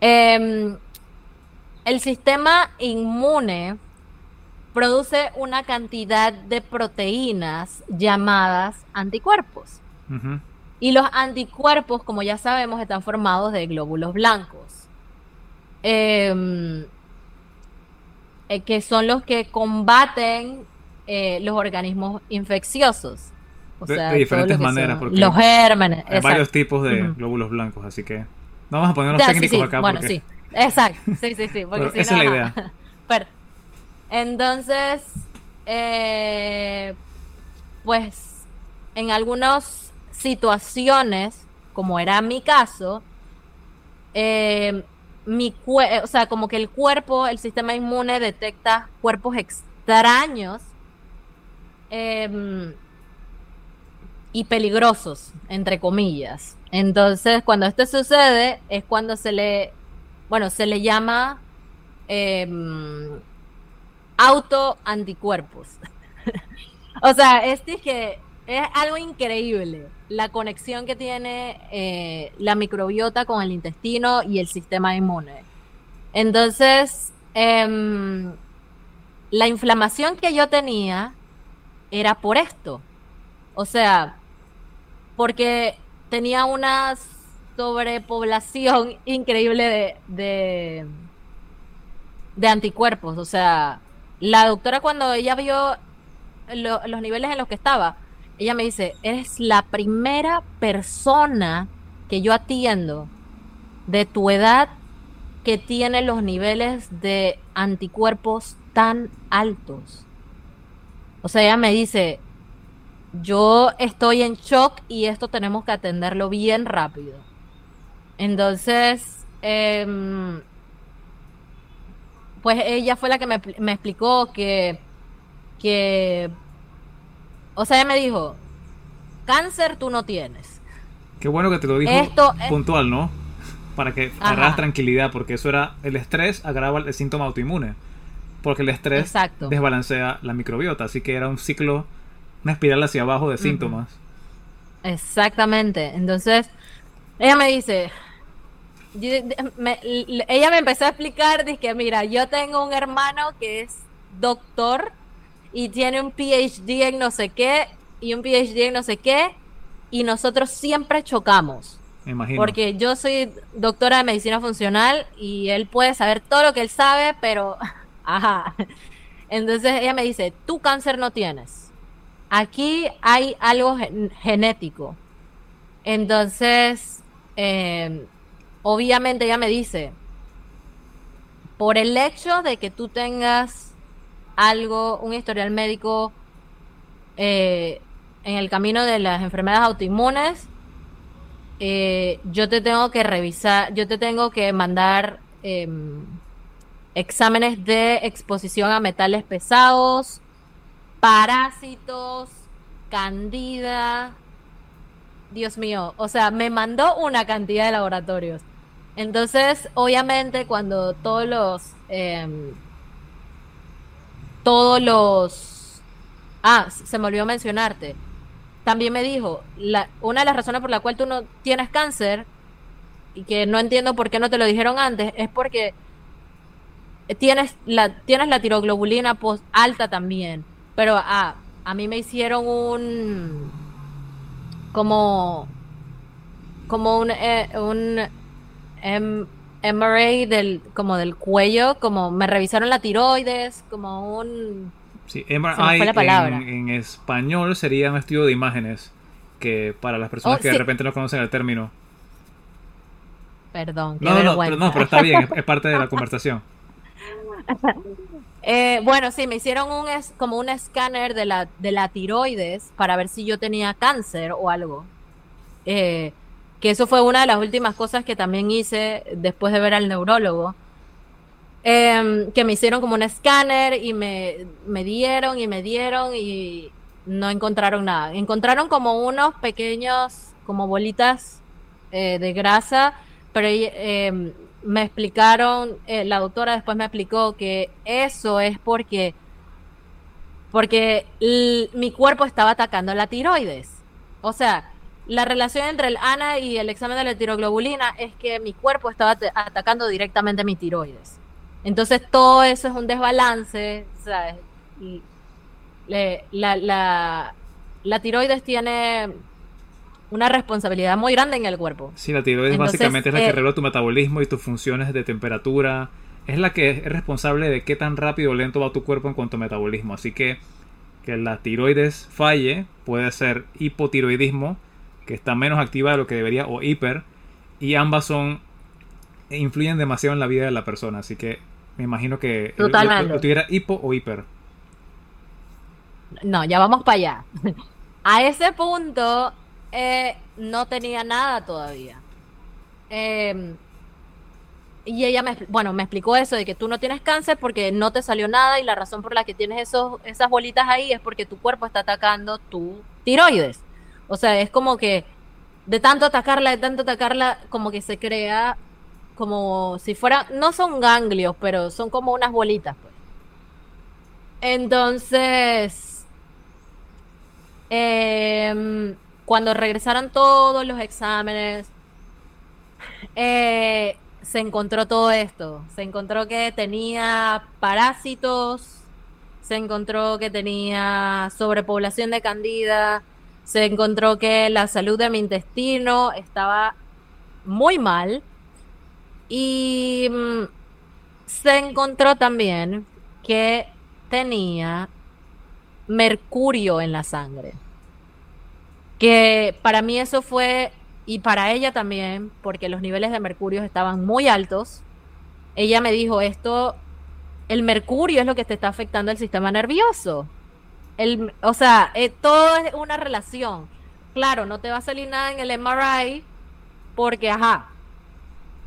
em, el sistema inmune produce una cantidad de proteínas llamadas anticuerpos. Y los anticuerpos, como ya sabemos, están formados de glóbulos blancos, em, eh, que son los que combaten eh, los organismos infecciosos. de, diferentes maneras, porque los gérmenes. Hay varios tipos de glóbulos blancos, así que no vamos a poner los técnicos acá. Bueno, sí, exacto, sí, sí, sí. Porque esa es la idea. Pero, entonces, eh, pues en algunas situaciones, como era mi caso, eh, mi o sea, como que el cuerpo, el sistema inmune detecta cuerpos extraños em, y peligrosos, entre comillas. Entonces, cuando esto sucede, es cuando se le, bueno, se le llama em, auto anticuerpos. o sea, este que es algo increíble la conexión que tiene eh, la microbiota con el intestino y el sistema inmune. Entonces, em, la inflamación que yo tenía era por esto. O sea, porque tenía una sobrepoblación increíble de, de, anticuerpos. O sea, la doctora cuando ella vio los niveles en los que estaba, ella me dice, eres la primera persona que yo atiendo de tu edad que tiene los niveles de anticuerpos tan altos. O sea, ella me dice, yo estoy en shock y esto tenemos que atenderlo bien rápido. Entonces, eh, pues ella fue la que me, explicó que, que, o sea, ella me dijo, cáncer tú no tienes. Qué bueno que te lo dijo puntual, ¿no? Para que agarras tranquilidad, porque eso era, el estrés agrava el síntoma autoinmune, porque el estrés desbalancea la microbiota, así que era un ciclo, una espiral hacia abajo de síntomas. Exactamente, entonces ella me dice, ella me empezó a explicar, que mira, yo tengo un hermano que es doctor y tiene un PhD en no sé qué y un PhD en no sé qué y nosotros siempre chocamos. Porque yo soy doctora de medicina funcional y él puede saber todo lo que él sabe, pero, ajá. Entonces ella me dice, tú cáncer no tienes. Aquí hay algo genético. Entonces, eh, obviamente ella me dice, por el hecho de que tú tengas algo, un historial médico eh, en el camino de las enfermedades autoinmunes, eh, yo te tengo que revisar, yo te tengo que mandar em, exámenes de exposición a metales pesados, parásitos, candida. Dios mío, o sea, me mandó una cantidad de laboratorios. Entonces, obviamente, cuando todos los. Em, todos los. Ah, se me olvidó mencionarte. También me dijo, una de las razones por la cual tú no tienes cáncer, y que no entiendo por qué no te lo dijeron antes, es porque tienes la, tienes la tiroglobulina post alta también. Pero ah, a mí me hicieron un. como. como un, eh, un MRA del, como del cuello, como me revisaron la tiroides, como un... Sí, MRI En, español sería un estudio de imágenes, que para las personas oh, que de repente no conocen el término. Perdón, qué no, no, pero, no, pero está bien, es, parte de la conversación. Eh, bueno, sí, me hicieron un es, como un escáner de la, de la tiroides para ver si yo tenía cáncer o algo. Eh, que eso fue una de las últimas cosas que también hice después de ver al neurólogo. Em, que me hicieron como un escáner y me, me dieron y me dieron y no encontraron nada. Encontraron como unos pequeños, como bolitas eh, de grasa, pero em, me explicaron, eh, la doctora después me explicó que eso es porque, porque mi cuerpo estaba atacando la tiroides. O sea, la relación entre el ANA y el examen de la tiroglobulina es que mi cuerpo estaba atacando directamente mi tiroides. Entonces todo eso es un desbalance, ¿sabes? la, tiroides tiene una responsabilidad muy grande en el cuerpo. Sí, la tiroides básicamente es la que eh, regula tu metabolismo y tus funciones de temperatura. Es la que es responsable de qué tan rápido o lento va tu cuerpo en cuanto a metabolismo. Así que que la tiroides falle puede ser hipotiroidismo, que está menos activa de lo que debería, o hiper. Y ambas son influyen demasiado en la vida de la persona. Así que me imagino que lo, tuviera hipo o hiper. No, ya vamos para allá. A ese punto eh, no tenía nada todavía. Em, y ella me, bueno, me explicó eso de que tú no tienes cáncer porque no te salió nada y la razón por la que tienes esos, esas bolitas ahí es porque tu cuerpo está atacando tu tiroides. O sea, es como que de tanto atacarla, de tanto atacarla, como que se crea como si fuera, no son ganglios, pero son como unas bolitas, pues. Entonces, em, cuando regresaron todos los exámenes, eh, se encontró todo esto. Se encontró que tenía parásitos, se encontró que tenía sobrepoblación de candida, se encontró que la salud de mi intestino estaba muy mal y mm, se encontró también que tenía mercurio en la sangre. Que para mí eso fue, y para ella también, porque los niveles de mercurio estaban muy altos. Ella me dijo, esto, el mercurio es lo que te está afectando el sistema nervioso. El, o sea, eh, todo es una relación. Claro, no te va a salir nada en el MRI porque, ajá,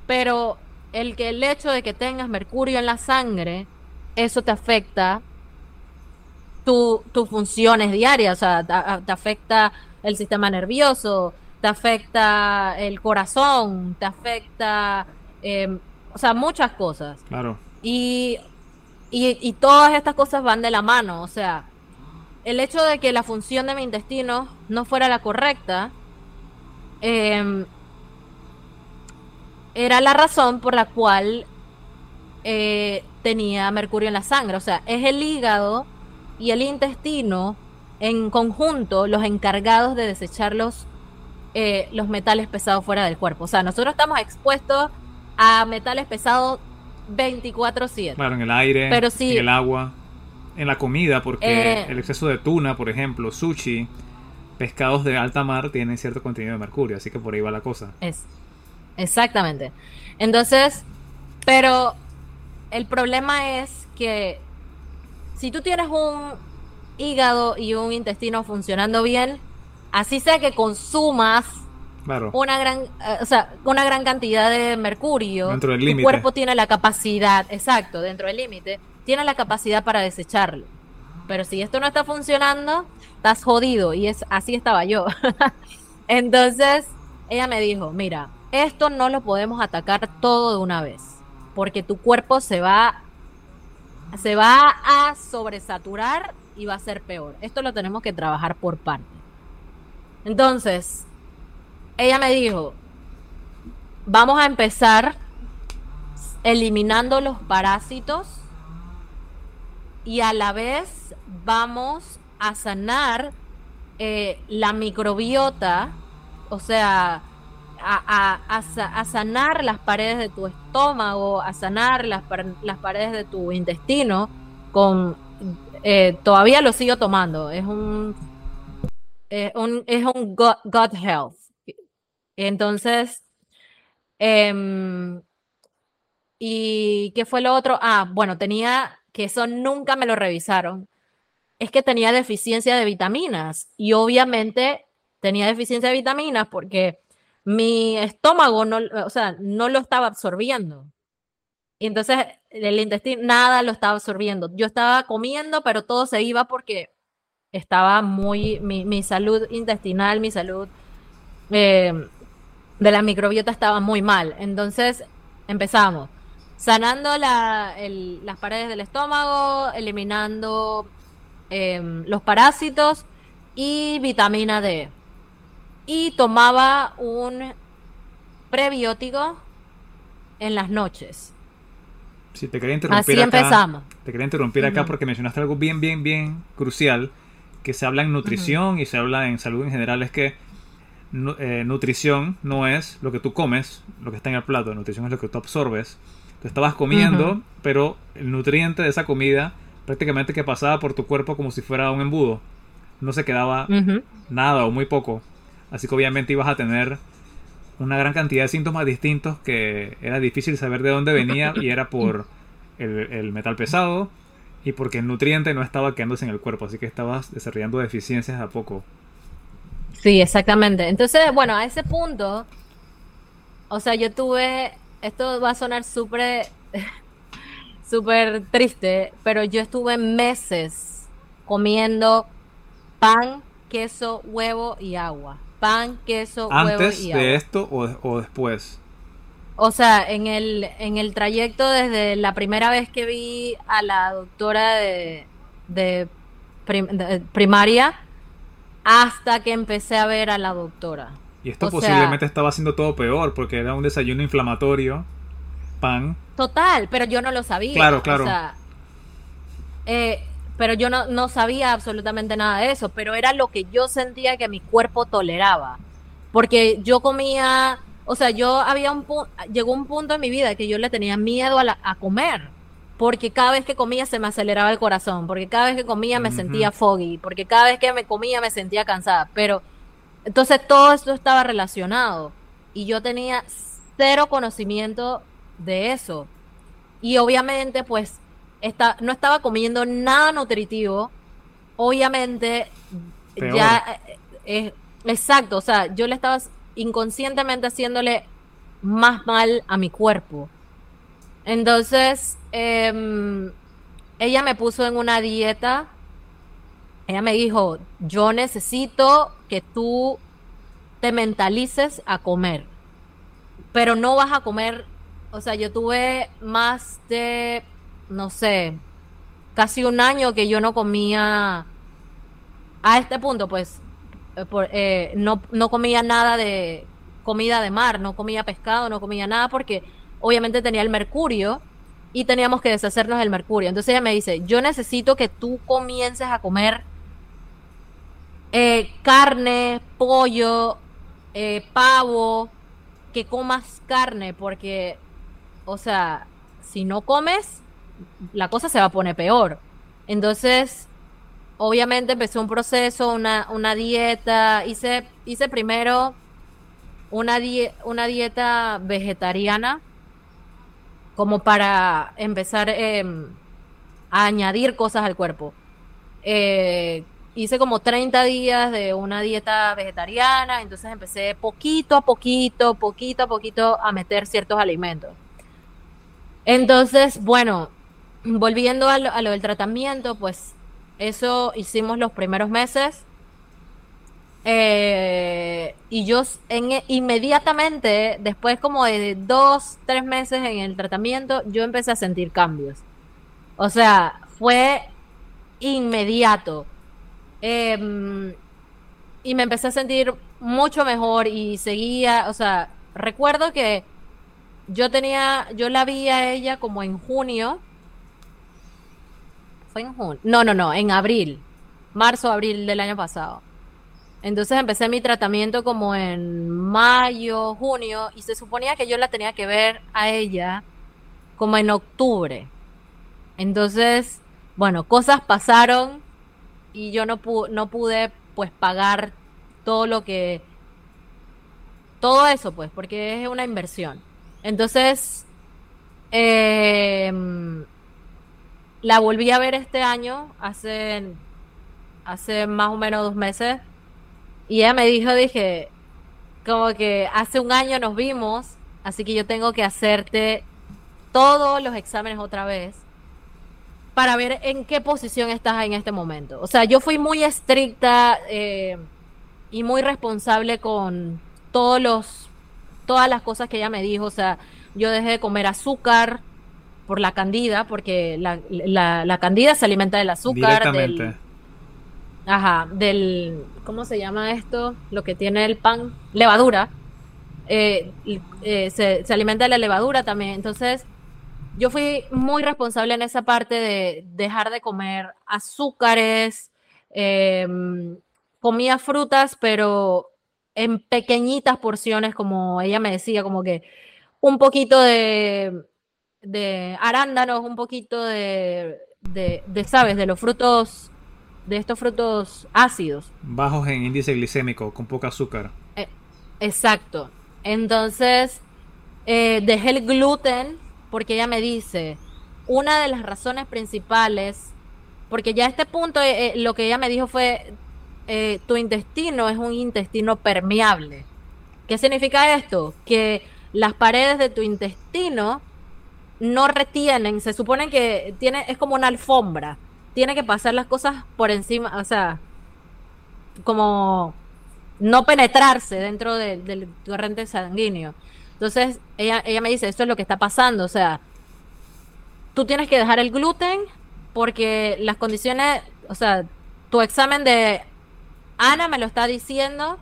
pero el que el hecho de que tengas mercurio en la sangre, eso te afecta tus funciones diarias, o sea, te, afecta el sistema nervioso, te afecta el corazón, te afecta, em, o sea, muchas cosas. Claro. Y, y, todas estas cosas van de la mano, o sea, el hecho de que la función de mi intestino no fuera la correcta, eh, era la razón por la cual eh, tenía mercurio en la sangre. O sea, es el hígado y el intestino en conjunto los encargados de desechar los, eh, los metales pesados fuera del cuerpo. O sea, nosotros estamos expuestos a metales pesados 24/7. Claro, en el aire, en el agua, en la comida, porque eh, el exceso de tuna, por ejemplo, sushi, pescados de alta mar tienen cierto contenido de mercurio, así que por ahí va la cosa. Es, Exactamente. Entonces, pero el problema es que si tú tienes un hígado y un intestino funcionando bien, así sea que consumas una gran, eh, o sea, una gran cantidad de mercurio, dentro del tu cuerpo tiene la capacidad, exacto, dentro del límite, tiene la capacidad para desecharlo. Pero si esto no está funcionando, estás jodido y es así estaba yo. Entonces, ella me dijo, "Mira, esto no lo podemos atacar todo de una vez, porque tu cuerpo se va, se va a sobresaturar y va a ser peor. Esto lo tenemos que trabajar por parte. Entonces, ella me dijo, vamos a empezar eliminando los parásitos y a la vez vamos a sanar eh, la microbiota, o sea, a, sanar las paredes de tu estómago, a sanar las, las paredes de tu intestino con eh, todavía lo sigo tomando. Es un, un es un gut, health. Entonces, em, ¿y qué fue lo otro? Ah, bueno, tenía que eso nunca me lo revisaron. Es que tenía deficiencia de vitaminas y obviamente tenía deficiencia de vitaminas porque mi estómago no, o sea, no lo estaba absorbiendo. Y entonces el intestino nada lo estaba absorbiendo. Yo estaba comiendo, pero todo se iba porque estaba muy, mi, salud intestinal, mi salud eh, de la microbiota estaba muy mal. Entonces empezamos sanando la, las paredes del estómago, eliminando eh, los parásitos y vitamina D. Y tomaba un prebiótico en las noches. Sí, te quería interrumpir Así acá. empezamos. Te quería interrumpir acá porque mencionaste algo bien, bien, bien crucial, que se habla en nutrición y se habla en salud en general, es que eh, nutrición no es lo que tú comes, lo que está en el plato, nutrición es lo que tú absorbes. Tú estabas comiendo, pero el nutriente de esa comida prácticamente que pasaba por tu cuerpo como si fuera un embudo. No se quedaba nada o muy poco. Así que obviamente ibas a tener una gran cantidad de síntomas distintos que era difícil saber de dónde venía y era por el, metal pesado y porque el nutriente no estaba quedándose en el cuerpo, así que estabas desarrollando deficiencias a poco. Sí, exactamente. Entonces, bueno, a ese punto, o sea, yo tuve, esto va a sonar súper, súper triste, pero yo estuve meses comiendo pan, queso, huevo y agua. Pan, queso, huevo Antes y de agua. esto o, de- o después. O sea, en el, en el trayecto desde la primera vez que vi a la doctora de, de prim- de primaria hasta que empecé a ver a la doctora. Y esto O sea- posiblemente estaba haciendo todo peor porque era un desayuno inflamatorio, pan. Total, pero yo no lo sabía. Claro, claro. O sea, eh, pero yo no, no sabía absolutamente nada de eso, pero era lo que yo sentía que mi cuerpo toleraba. Porque yo comía, o sea, yo había un punto, llegó un punto en mi vida que yo le tenía miedo a, la- a comer. Porque cada vez que comía se me aceleraba el corazón, porque cada vez que comía me sentía foggy, porque cada vez que me comía me sentía cansada. Pero entonces todo esto estaba relacionado y yo tenía cero conocimiento de eso. Y obviamente, pues, esta, no estaba comiendo nada nutritivo. Obviamente, Peor. ya, eh, eh, exacto, o sea, yo le estaba inconscientemente haciéndole más mal a mi cuerpo. Entonces, em, ella me puso en una dieta. Ella me dijo, yo necesito que tú te mentalices a comer, pero no vas a comer, o sea, yo tuve más de, no sé, casi un año que yo no comía, a este punto, pues, eh, por- eh, no, no comía nada de comida de mar, no comía pescado, no comía nada porque obviamente tenía el mercurio y teníamos que deshacernos del mercurio. Entonces ella me dice, yo necesito que tú comiences a comer eh, carne, pollo, eh, pavo, que comas carne, porque, o sea, si no comes, la cosa se va a poner peor. Entonces, obviamente empecé un proceso, una, una dieta, hice, hice primero una, die- una dieta vegetariana, como para empezar em, a añadir cosas al cuerpo. Eh, hice como 30 días de una dieta vegetariana, entonces empecé poquito a poquito, poquito a poquito a meter ciertos alimentos. Entonces, bueno, volviendo a lo, a lo del tratamiento, pues eso hicimos los primeros meses. Eh, y yo en, e- inmediatamente, después como de dos, tres meses en el tratamiento, yo empecé a sentir cambios. O sea, fue inmediato. Em, y me empecé a sentir mucho mejor y seguía, o sea, recuerdo que yo tenía, yo la vi a ella como en junio. ¿Fue en junio? No, no, no, en abril. Marzo, abril del año pasado. Entonces empecé mi tratamiento como en mayo, junio, y se suponía que yo la tenía que ver a ella como en octubre. Entonces, bueno, cosas pasaron y yo no, pu- no pude pues pagar todo lo que... Todo eso pues, porque es una inversión. Entonces, em, la volví a ver este año, hace, hace más o menos dos meses, y ella me dijo, dije, como que hace un año nos vimos, así que yo tengo que hacerte todos los exámenes otra vez para ver en qué posición estás en este momento. O sea, yo fui muy estricta eh, y muy responsable con todos los, todas las cosas que ella me dijo. O sea, yo dejé de comer azúcar por la candida, porque la, la, candida se alimenta del azúcar. Del, ajá, del, ¿cómo se llama esto? Lo que tiene el pan, levadura. Eh, eh, se, se alimenta de la levadura también. Entonces, yo fui muy responsable en esa parte de dejar de comer azúcares, em, comía frutas, pero en pequeñitas porciones, como ella me decía, como que un poquito de, de arándanos, un poquito de, de, ¿sabes? De los frutos, de estos frutos ácidos. Bajos en índice glicémico, con poco azúcar. Eh, exacto. Entonces, eh, dejé el gluten porque ella me dice, una de las razones principales, porque ya a este punto eh, lo que ella me dijo fue, tu intestino es un intestino permeable. ¿Qué significa esto? Que las paredes de tu intestino no retienen, se supone que tiene, es como una alfombra, tiene que pasar las cosas por encima, o sea, como no penetrarse dentro del torrente sanguíneo. Entonces, ella, ella me dice, esto es lo que está pasando, o sea, tú tienes que dejar el gluten porque las condiciones, o sea, tu examen de Ana me lo está diciendo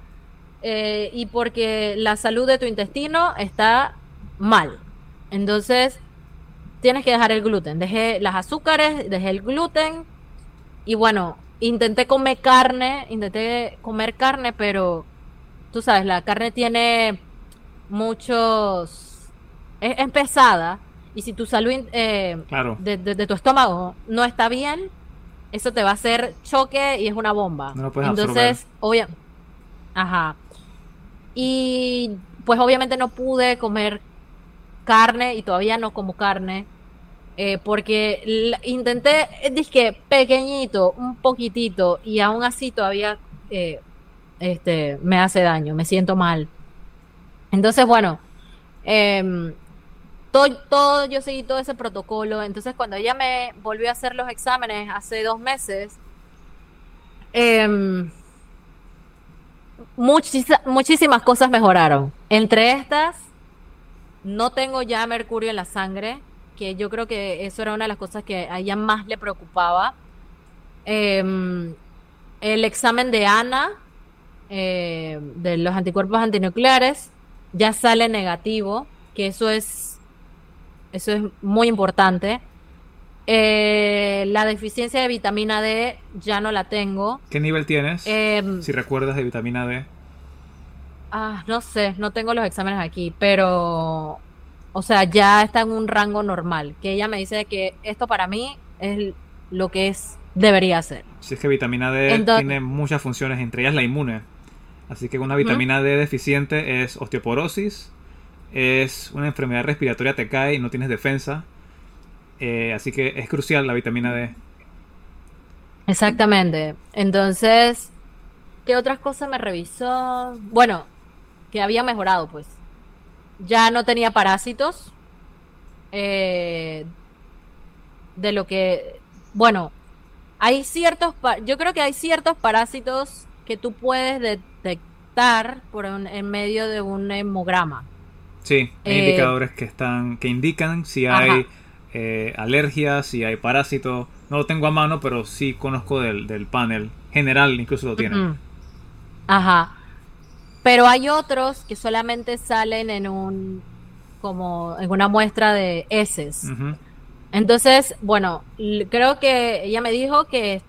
eh, y porque la salud de tu intestino está mal. Entonces, tienes que dejar el gluten. Dejé las azúcares, dejé el gluten y bueno, intenté comer carne, intenté comer carne, pero tú sabes, la carne tiene muchos... Es, pesada y si tu salud eh, de, tu estómago no está bien, eso te va a hacer choque y es una bomba. Entonces, obviamente... Ajá. Y pues obviamente no pude comer carne y todavía no como carne. Eh, porque intenté, eh, dije, pequeñito, un poquitito, y aún así todavía eh, este, me hace daño, me siento mal. Entonces, bueno, em, todo, yo seguí todo ese protocolo. Entonces, cuando ella me volvió a hacer los exámenes hace dos meses, eh, muchísimas cosas mejoraron. Entre estas, no tengo ya mercurio en la sangre, que yo creo que eso era una de las cosas que a ella más le preocupaba. Em, el examen de Ana, eh, de los anticuerpos antinucleares, ya sale negativo, que eso es, eso es muy importante. Eh, la deficiencia de vitamina D ya no la tengo. ¿Qué nivel tienes? Em, si recuerdas de vitamina D. Ah, no sé, no tengo los exámenes aquí, pero, o sea, ya está en un rango normal. Que ella me dice que esto para mí es lo que es debería ser. Si es que vitamina D tiene muchas funciones, entre ellas la inmune. Así que una vitamina D deficiente es osteoporosis, es una enfermedad respiratoria, te cae y no tienes defensa eh, así que es crucial la vitamina D. Exactamente. Entonces, ¿qué otras cosas me revisó? Bueno, que había mejorado, pues. Ya no tenía parásitos. Eh, de lo que, bueno, hay ciertos, yo creo que hay ciertos parásitos que tú puedes detectar por en medio de un hemograma. Sí, hay eh, indicadores que están, que indican si hay eh, alergias, si hay parásitos. No lo tengo a mano, pero sí conozco del, panel general, incluso lo tienen. Ajá. Pero hay otros que solamente salen en un como en una muestra de heces. Entonces, bueno, creo que ella me dijo que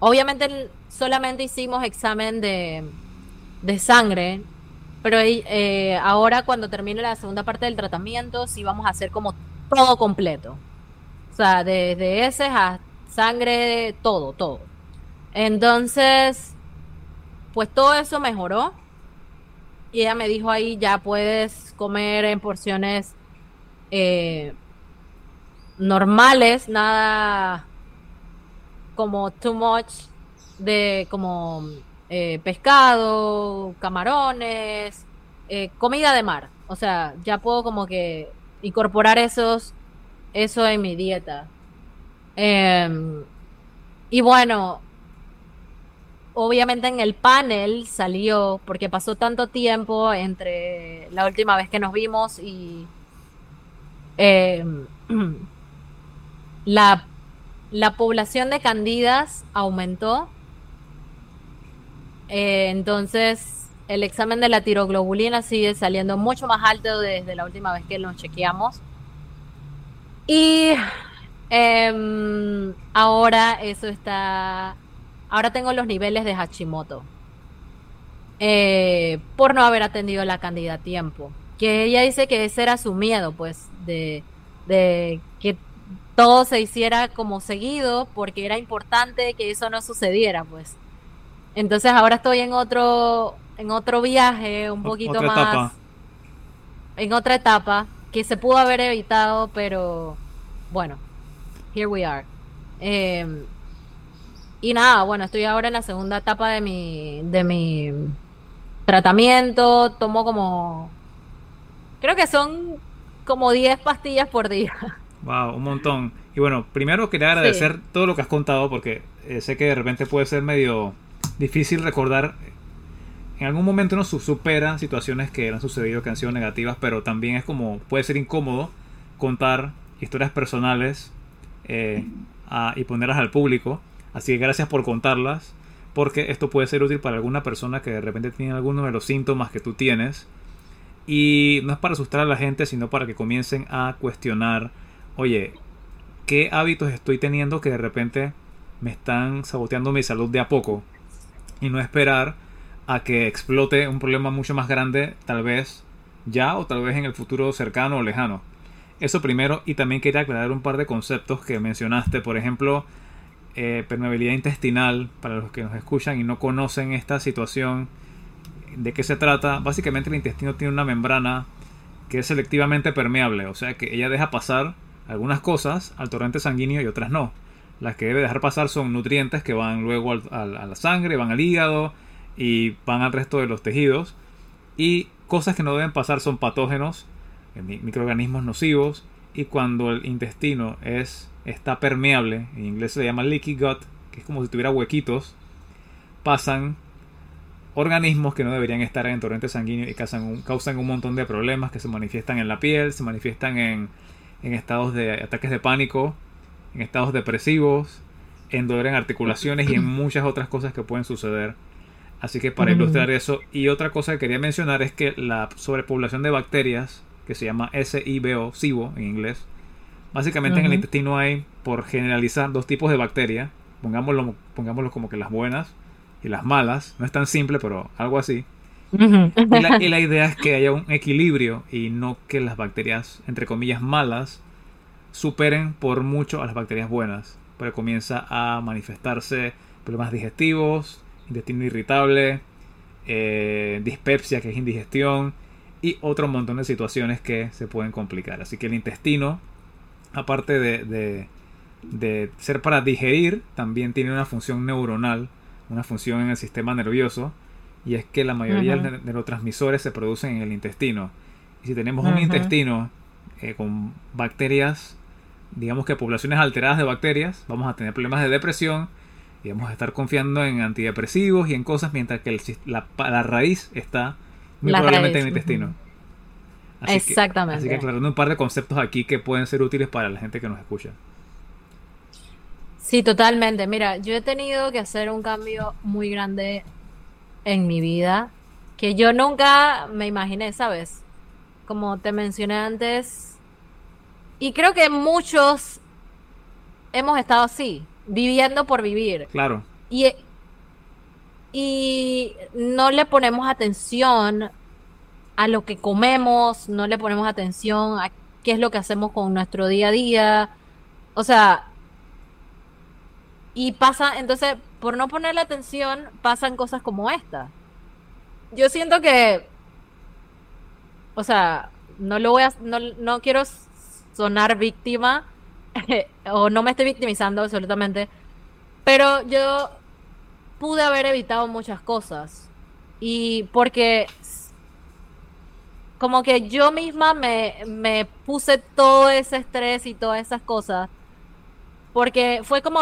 obviamente solamente hicimos examen de, de sangre, pero eh, ahora cuando termine la segunda parte del tratamiento sí vamos a hacer como todo completo. O sea, desde ese a sangre, todo, todo. Entonces, pues todo eso mejoró. Y ella me dijo ahí, ya puedes comer en porciones eh, normales, nada como too much de como eh, pescado, camarones, eh, comida de mar. O sea, ya puedo como que incorporar esos, eso en mi dieta. Em, y bueno, obviamente en el panel salió, porque pasó tanto tiempo entre la última vez que nos vimos y em, la, la población de candidas aumentó. Eh, entonces, el examen de la tiroglobulina sigue saliendo mucho más alto desde la última vez que nos chequeamos. Y em, ahora eso está Ahora tengo los niveles de Hashimoto. Eh, por no haber atendido la candida a tiempo. Que ella dice que ese era su miedo, pues, de, que todo se hiciera como seguido, porque era importante que eso no sucediera, pues. Entonces ahora estoy en otro, en otro viaje, un poquito más. En otra etapa, que se pudo haber evitado, pero bueno, here we are. Eh, y nada, bueno, estoy ahora en la segunda etapa de mi, de mi tratamiento. Tomo como. Creo que son como 10 pastillas por día. Wow, un montón. Y bueno, primero quería agradecer todo lo que has contado porque eh, sé que de repente puede ser medio difícil recordar. En algún momento uno supera situaciones que han sucedido que han sido negativas, pero también es como puede ser incómodo contar historias personales eh, y ponerlas al público. Así que gracias por contarlas, porque esto puede ser útil para alguna persona que de repente tiene alguno de los síntomas que tú tienes. Y no es para asustar a la gente, sino para que comiencen a cuestionar, oye, ¿qué hábitos estoy teniendo que de repente me están saboteando mi salud de a poco? Y no esperar a que explote un problema mucho más grande, tal vez ya o tal vez en el futuro cercano o lejano. Eso primero, y también quería aclarar un par de conceptos que mencionaste, por ejemplo, eh, permeabilidad intestinal, para los que nos escuchan y no conocen esta situación, ¿de qué se trata? Básicamente el intestino tiene una membrana que es selectivamente permeable, o sea que ella deja pasar algunas cosas al torrente sanguíneo y otras no. Las que debe dejar pasar son nutrientes que van luego a la sangre, van al hígado y van al resto de los tejidos. Y cosas que no deben pasar son patógenos, eh, microorganismos nocivos. Y cuando el intestino es está permeable, en inglés se llama leaky gut, que es como si tuviera huequitos, pasan organismos que no deberían estar en el torrente sanguíneo y causan un, causan un montón de problemas que se manifiestan en la piel, se manifiestan en, en estados de ataques de pánico, en estados depresivos, en dolor en articulaciones y en muchas otras cosas que pueden suceder. Así que para ilustrar eso, y otra cosa que quería mencionar es que la sobrepoblación de bacterias, que se llama SIBO, SIBO en inglés, Básicamente en el intestino hay, por generalizar, dos tipos de bacterias. Pongámoslo, pongámoslo como que las buenas y las malas. No es tan simple, pero algo así. y, la, idea es que haya un equilibrio y no que las bacterias, entre comillas, malas superen por mucho a las bacterias buenas. Pero comienza a manifestarse problemas digestivos, intestino irritable, eh, dispepsia, que es indigestión, y otro montón de situaciones que se pueden complicar. Así que el intestino aparte de, de, ser para digerir, también tiene una función neuronal, una función en el sistema nervioso, y es que la mayoría de los neurotransmisores se producen en el intestino. Y si tenemos un intestino eh, con bacterias, digamos que poblaciones alteradas de bacterias, vamos a tener problemas de depresión y vamos a estar confiando en antidepresivos y en cosas mientras que la, la, raíz está muy probablemente en el intestino. Exactamente. así que aclarando un par de conceptos aquí que pueden ser útiles para la gente que nos escucha. Sí, totalmente. Mira, yo he tenido que hacer un cambio muy grande en mi vida que yo nunca me imaginé, ¿sabes? Como te mencioné antes. Y creo que muchos hemos estado así, viviendo por vivir. Claro. Y, y no le ponemos atención a lo que comemos, no le ponemos atención a qué es lo que hacemos con nuestro día a día. O sea, y pasa, entonces, por no ponerle atención, pasan cosas como esta. Yo siento que, o sea, no lo voy a, no, no quiero sonar víctima, o no me estoy victimizando absolutamente, pero yo pude haber evitado muchas cosas. Y porque como que yo misma me, me puse todo ese estrés y todas esas cosas. Porque fue como,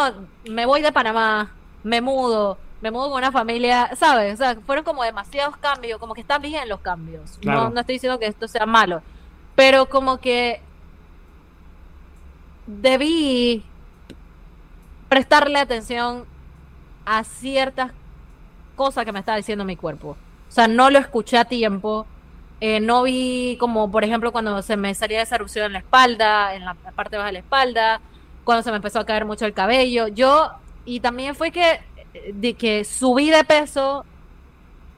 me voy de Panamá, me mudo, me mudo con una familia, ¿sabes? O sea, fueron como demasiados cambios, como que están bien los cambios. No, no estoy diciendo que esto sea malo, pero como que debí prestarle atención a ciertas cosas que me estaba diciendo mi cuerpo. O sea, no lo escuché a tiempo. Eh, no vi como, por ejemplo, cuando se me salía esa erupción en la espalda, en la parte baja de la espalda, cuando se me empezó a caer mucho el cabello. Yo, y también fue que, de que subí de peso,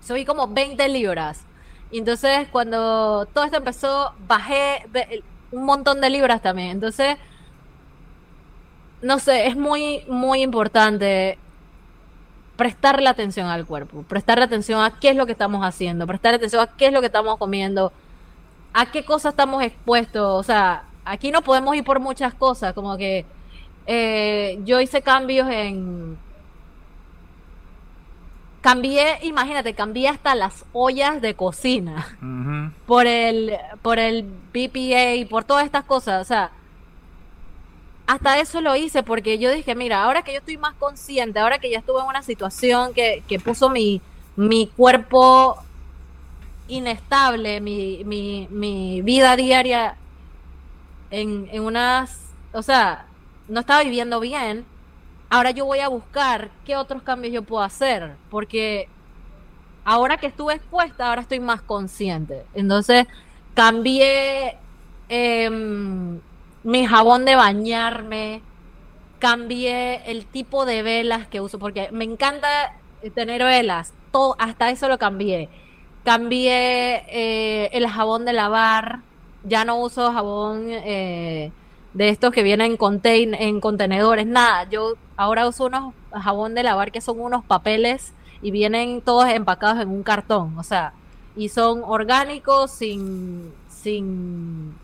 subí como 20 libras. Y entonces cuando todo esto empezó, bajé un montón de libras también. Entonces, no sé, es muy, muy importante prestarle atención al cuerpo, prestarle atención a qué es lo que estamos haciendo, prestarle atención a qué es lo que estamos comiendo, a qué cosas estamos expuestos. O sea, aquí no podemos ir por muchas cosas, como que eh, yo hice cambios en... Cambié, imagínate, cambié hasta las ollas de cocina por el por el BPA, por todas estas cosas, o sea, hasta eso lo hice porque yo dije, mira, ahora que yo estoy más consciente, ahora que ya estuve en una situación que, puso mi, mi cuerpo inestable, mi, mi, mi vida diaria en, en unas, o sea, no estaba viviendo bien, ahora yo voy a buscar qué otros cambios yo puedo hacer, porque ahora que estuve expuesta, ahora estoy más consciente. Entonces, cambié eh, mi jabón de bañarme, cambié el tipo de velas que uso, porque me encanta tener velas, todo, hasta eso lo cambié. Cambié eh, el jabón de lavar, ya no uso jabón eh, de estos que vienen en, en contenedores, nada, yo ahora uso unos jabón de lavar que son unos papeles y vienen todos empacados en un cartón, o sea, y son orgánicos, sin, sin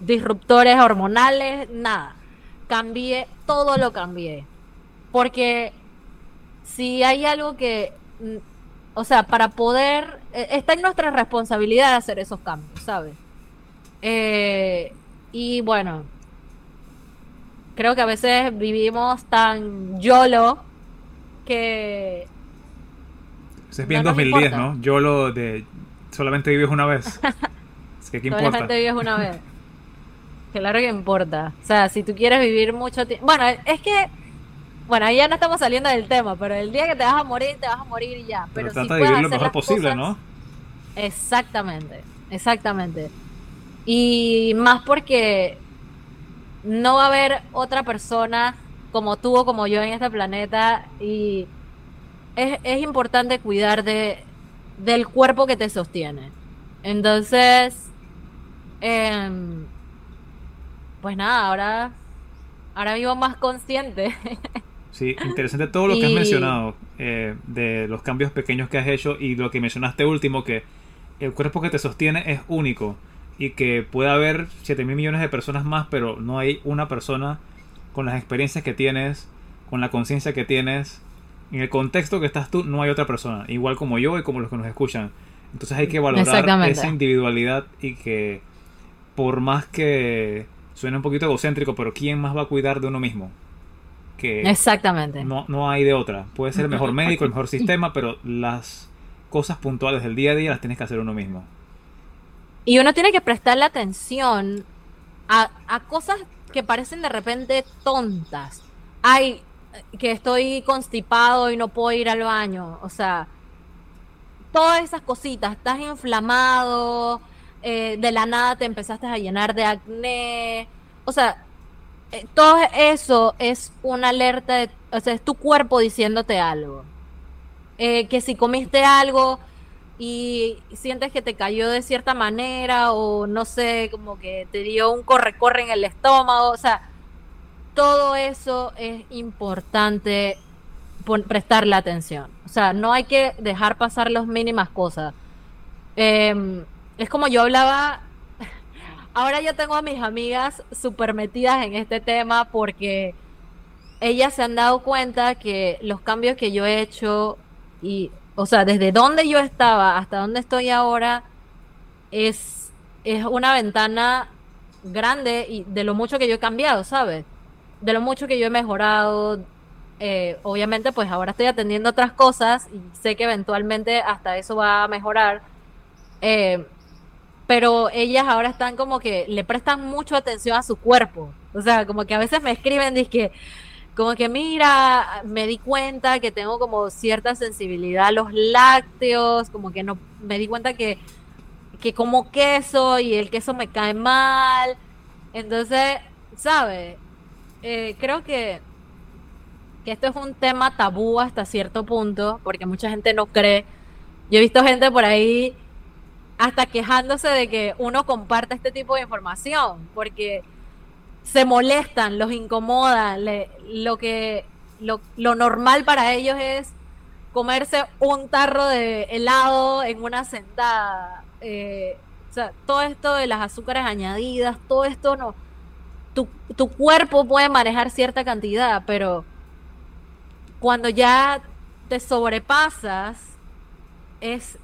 disruptores hormonales, nada. Cambié, todo lo cambié. Porque si hay algo que, mm, o sea, para poder, eh, está en nuestra responsabilidad hacer esos cambios, ¿sabes? Eh, y bueno, creo que a veces vivimos tan YOLO que... Es bien 2010, ¿no? YOLO de solamente vives una vez. es que ¿qué importa? Solamente vives una vez. Claro que importa. O sea, si tú quieres vivir mucho tiempo. Bueno, es que. Bueno, ahí ya no estamos saliendo del tema, pero el día que te vas a morir, te vas a morir y ya. Pero, trata de vivir lo mejor posible, ¿no? Exactamente, exactamente. Y más porque no va a haber otra persona como tú o como yo en este planeta y es, es importante cuidar de, del cuerpo que te sostiene. Entonces, eh, pues nada, ahora, ahora vivo más consciente. Sí, interesante todo lo que has mencionado eh, de los cambios pequeños que has hecho y lo que mencionaste último, que el cuerpo que te sostiene es único y que puede haber 7 mil millones de personas más, pero no hay una persona con las experiencias que tienes, con la conciencia que tienes, en el contexto que estás tú, no hay otra persona, igual como yo y como los que nos escuchan. Entonces hay que valorar esa individualidad y que por más que Suena un poquito egocéntrico, pero ¿quién más va a cuidar de uno mismo? Que Exactamente. No, no hay de otra. Puede ser el mejor médico, el mejor sistema, pero las cosas puntuales del día a día las tienes que hacer uno mismo. Y uno tiene que prestarle atención a, a cosas que parecen de repente tontas. Ay, que estoy constipado y no puedo ir al baño. O sea, todas esas cositas. Estás inflamado, eh, de la nada te empezaste a llenar de acné. O sea, eh, todo eso es una alerta, de, o sea, es tu cuerpo diciéndote algo. Eh, que si comiste algo y sientes que te cayó de cierta manera o no sé, como que te dio un corre-corre en el estómago, o sea, todo eso es importante prestarle atención. O sea, no hay que dejar pasar las mínimas cosas. Eh, es como yo hablaba, ahora yo tengo a mis amigas súper metidas en este tema porque ellas se han dado cuenta que los cambios que yo he hecho y, o sea, desde donde yo estaba hasta donde estoy ahora es es una ventana grande y de lo mucho que yo he cambiado, ¿sabes? De lo mucho que yo he mejorado. Eh, obviamente, pues ahora estoy atendiendo otras cosas y sé que eventualmente hasta eso va a mejorar. Eh, pero ellas ahora están como que le prestan mucho atención a su cuerpo. O sea, como que a veces me escriben, que como que mira, me di cuenta que tengo como cierta sensibilidad a los lácteos, como que no, me di cuenta que, que como queso y el queso me cae mal. Entonces, ¿sabes? Eh, creo que, que esto es un tema tabú hasta cierto punto, porque mucha gente no cree. Yo he visto gente por ahí hasta quejándose de que uno comparte este tipo de información, porque se molestan, los incomoda, lo que lo, normal para ellos es comerse un tarro de helado en una sentada. Eh, todo esto de las azúcares añadidas, todo esto no. Tu, tu cuerpo puede manejar cierta cantidad, pero cuando ya te sobrepasas, es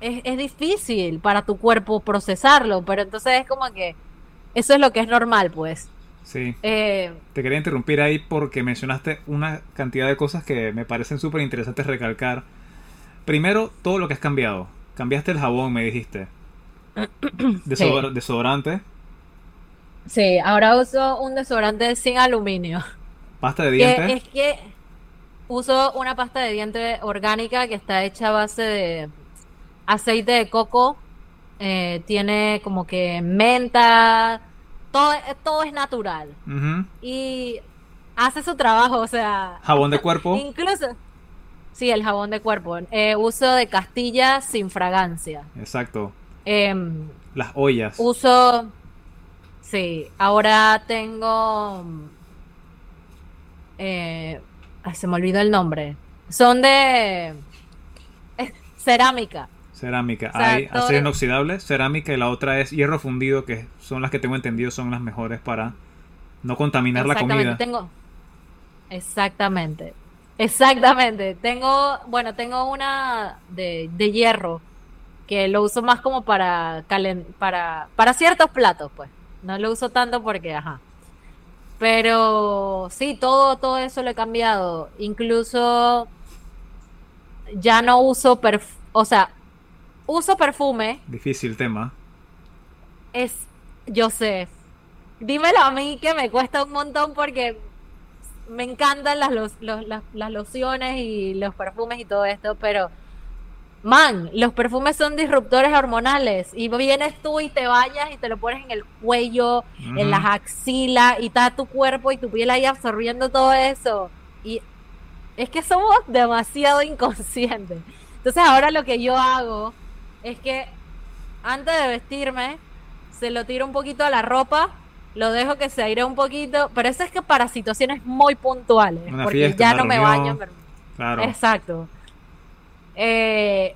es, difícil para tu cuerpo procesarlo, pero entonces es como que eso es lo que es normal, pues. Sí. Eh, Te quería interrumpir ahí porque mencionaste una cantidad de cosas que me parecen súper interesantes recalcar. Primero, todo lo que has cambiado. Cambiaste el jabón, me dijiste. Desodorante. Sí, ahora uso un desodorante sin aluminio. ¿Pasta de dientes? es que uso una pasta de diente orgánica que está hecha a base de aceite de coco, eh, tiene como que menta, todo, todo es natural. Y hace su trabajo, o sea... Jabón de cuerpo. Incluso... Sí, el jabón de cuerpo. Eh, uso de Castilla sin fragancia. Exacto. Em, Las ollas. Uso... Sí, ahora tengo... Eh, se me olvidó el nombre. Son de cerámica. Cerámica. Hay acero inoxidable, cerámica y la otra es hierro fundido, que son las que tengo entendido son las mejores para no contaminar la comida. Tengo... Exactamente. Exactamente. Tengo, bueno, tengo una de, hierro que lo uso más como para, para para ciertos platos, pues. No lo uso tanto porque, ajá. Pero sí, todo, todo eso lo he cambiado. Incluso ya no uso o sea, uso perfume. Difícil tema. Es, yo sé. Dímelo a mí que me cuesta un montón porque me encantan las, las, lociones y los perfumes y todo esto, pero man, los perfumes son disruptores hormonales y vienes tú y te vayas y te lo pones en el cuello, en las axilas y está tu cuerpo y tu piel ahí absorbiendo todo eso. Y es que somos demasiado inconscientes. Entonces ahora lo que yo hago es que antes de vestirme, se lo tiro un poquito a la ropa, lo dejo que se aire un poquito, pero eso es que para situaciones muy puntuales, porque ya no me baño. Claro. Exacto. Eh,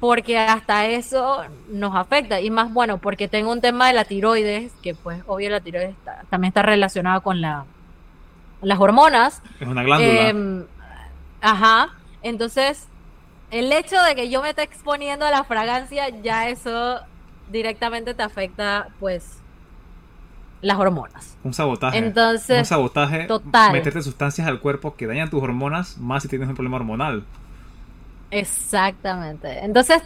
porque hasta eso nos afecta. Y más bueno, porque tengo un tema de la tiroides, que pues obvio la tiroides también está relacionada con la, las hormonas. Es una glándula. Em, ajá. Entonces, el hecho de que yo me esté exponiendo a la fragancia, ya eso directamente te afecta, pues, las hormonas. Un sabotaje. Entonces, un sabotaje. Total. Meterte sustancias al cuerpo que dañan tus hormonas, más si tienes un problema hormonal. Exactamente. Entonces,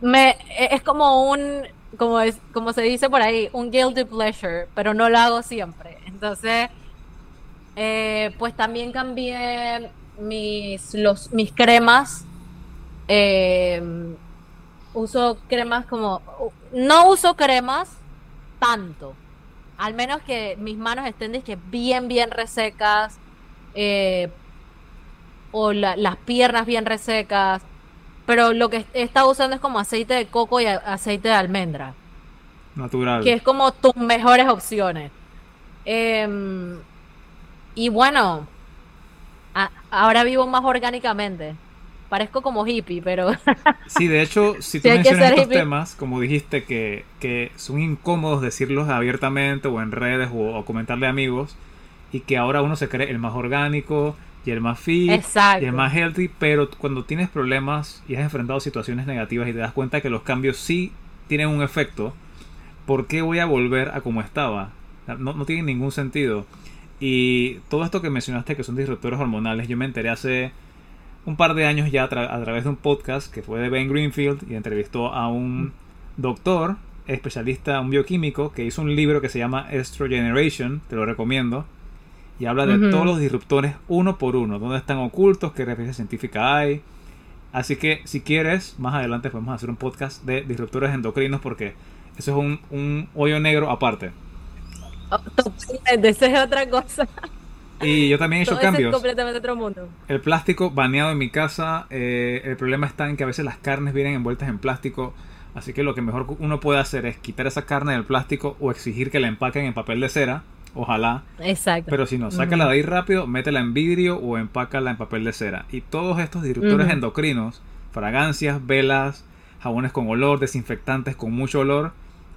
me, es como un, como, es, como se dice por ahí, un guilty pleasure, pero no lo hago siempre. Entonces, eh, pues también cambié mis, los, mis cremas. Eh, uso cremas como... No uso cremas tanto. Al menos que mis manos estén que bien, bien resecas. Eh, o las piernas bien resecas. Pero lo que he estado usando es como aceite de coco y aceite de almendra. Natural. Que es como tus mejores opciones. Em, y bueno, ahora vivo más orgánicamente. Parezco como hippie, pero... sí, de hecho, si tú mencionas estos temas, como dijiste, que, que, son incómodos decirlos abiertamente o en redes o, comentarle a amigos, y que ahora uno se cree el más orgánico y el más fit y el más healthy, pero cuando tienes problemas y has enfrentado situaciones negativas y te das cuenta que los cambios sí tienen un efecto, ¿por qué voy a volver a como estaba? No, no tiene ningún sentido. Y todo esto que mencionaste que son disruptores hormonales, yo me enteré hace un par de años ya a, través de un podcast que fue de Ben Greenfield y entrevistó a un doctor, especialista, un bioquímico, que hizo un libro que se llama Estro Generation, te lo recomiendo, y habla de todos los disruptores uno por uno, dónde están ocultos, qué referencia científica hay. Así que si quieres, más adelante podemos hacer un podcast de disruptores endocrinos porque eso es un, un hoyo negro aparte. Oh, esa es otra cosa. Y yo también he hecho cambios. Es completamente otro mundo. El plástico baneado en mi casa. Eh, el problema está en que a veces las carnes vienen envueltas en plástico. Así que lo que mejor uno puede hacer es quitar esa carne del plástico o exigir que la empaquen en papel de cera. Ojalá. Exacto. Pero si no, sácala de ahí rápido, métela en vidrio o empácala en papel de cera. Y todos estos disruptores endocrinos, fragancias, velas, jabones con olor, desinfectantes con mucho olor,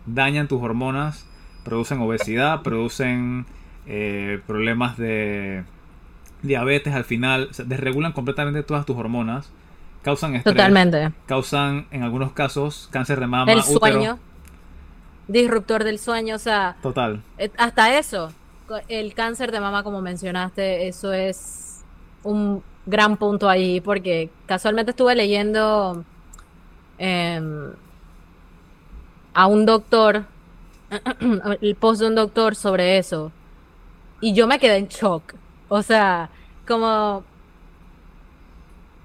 dañan tus hormonas, producen obesidad, producen eh, problemas de diabetes al final, desregulan completamente todas tus hormonas, causan estrés, Totalmente. causan en algunos casos cáncer de mama, el sueño, disruptor del sueño, o sea, total. Eh, hasta eso, el cáncer de mama como mencionaste, eso es un gran punto ahí porque casualmente estuve leyendo em, a un doctor el post de un doctor sobre eso y yo me quedé en shock. O sea, como...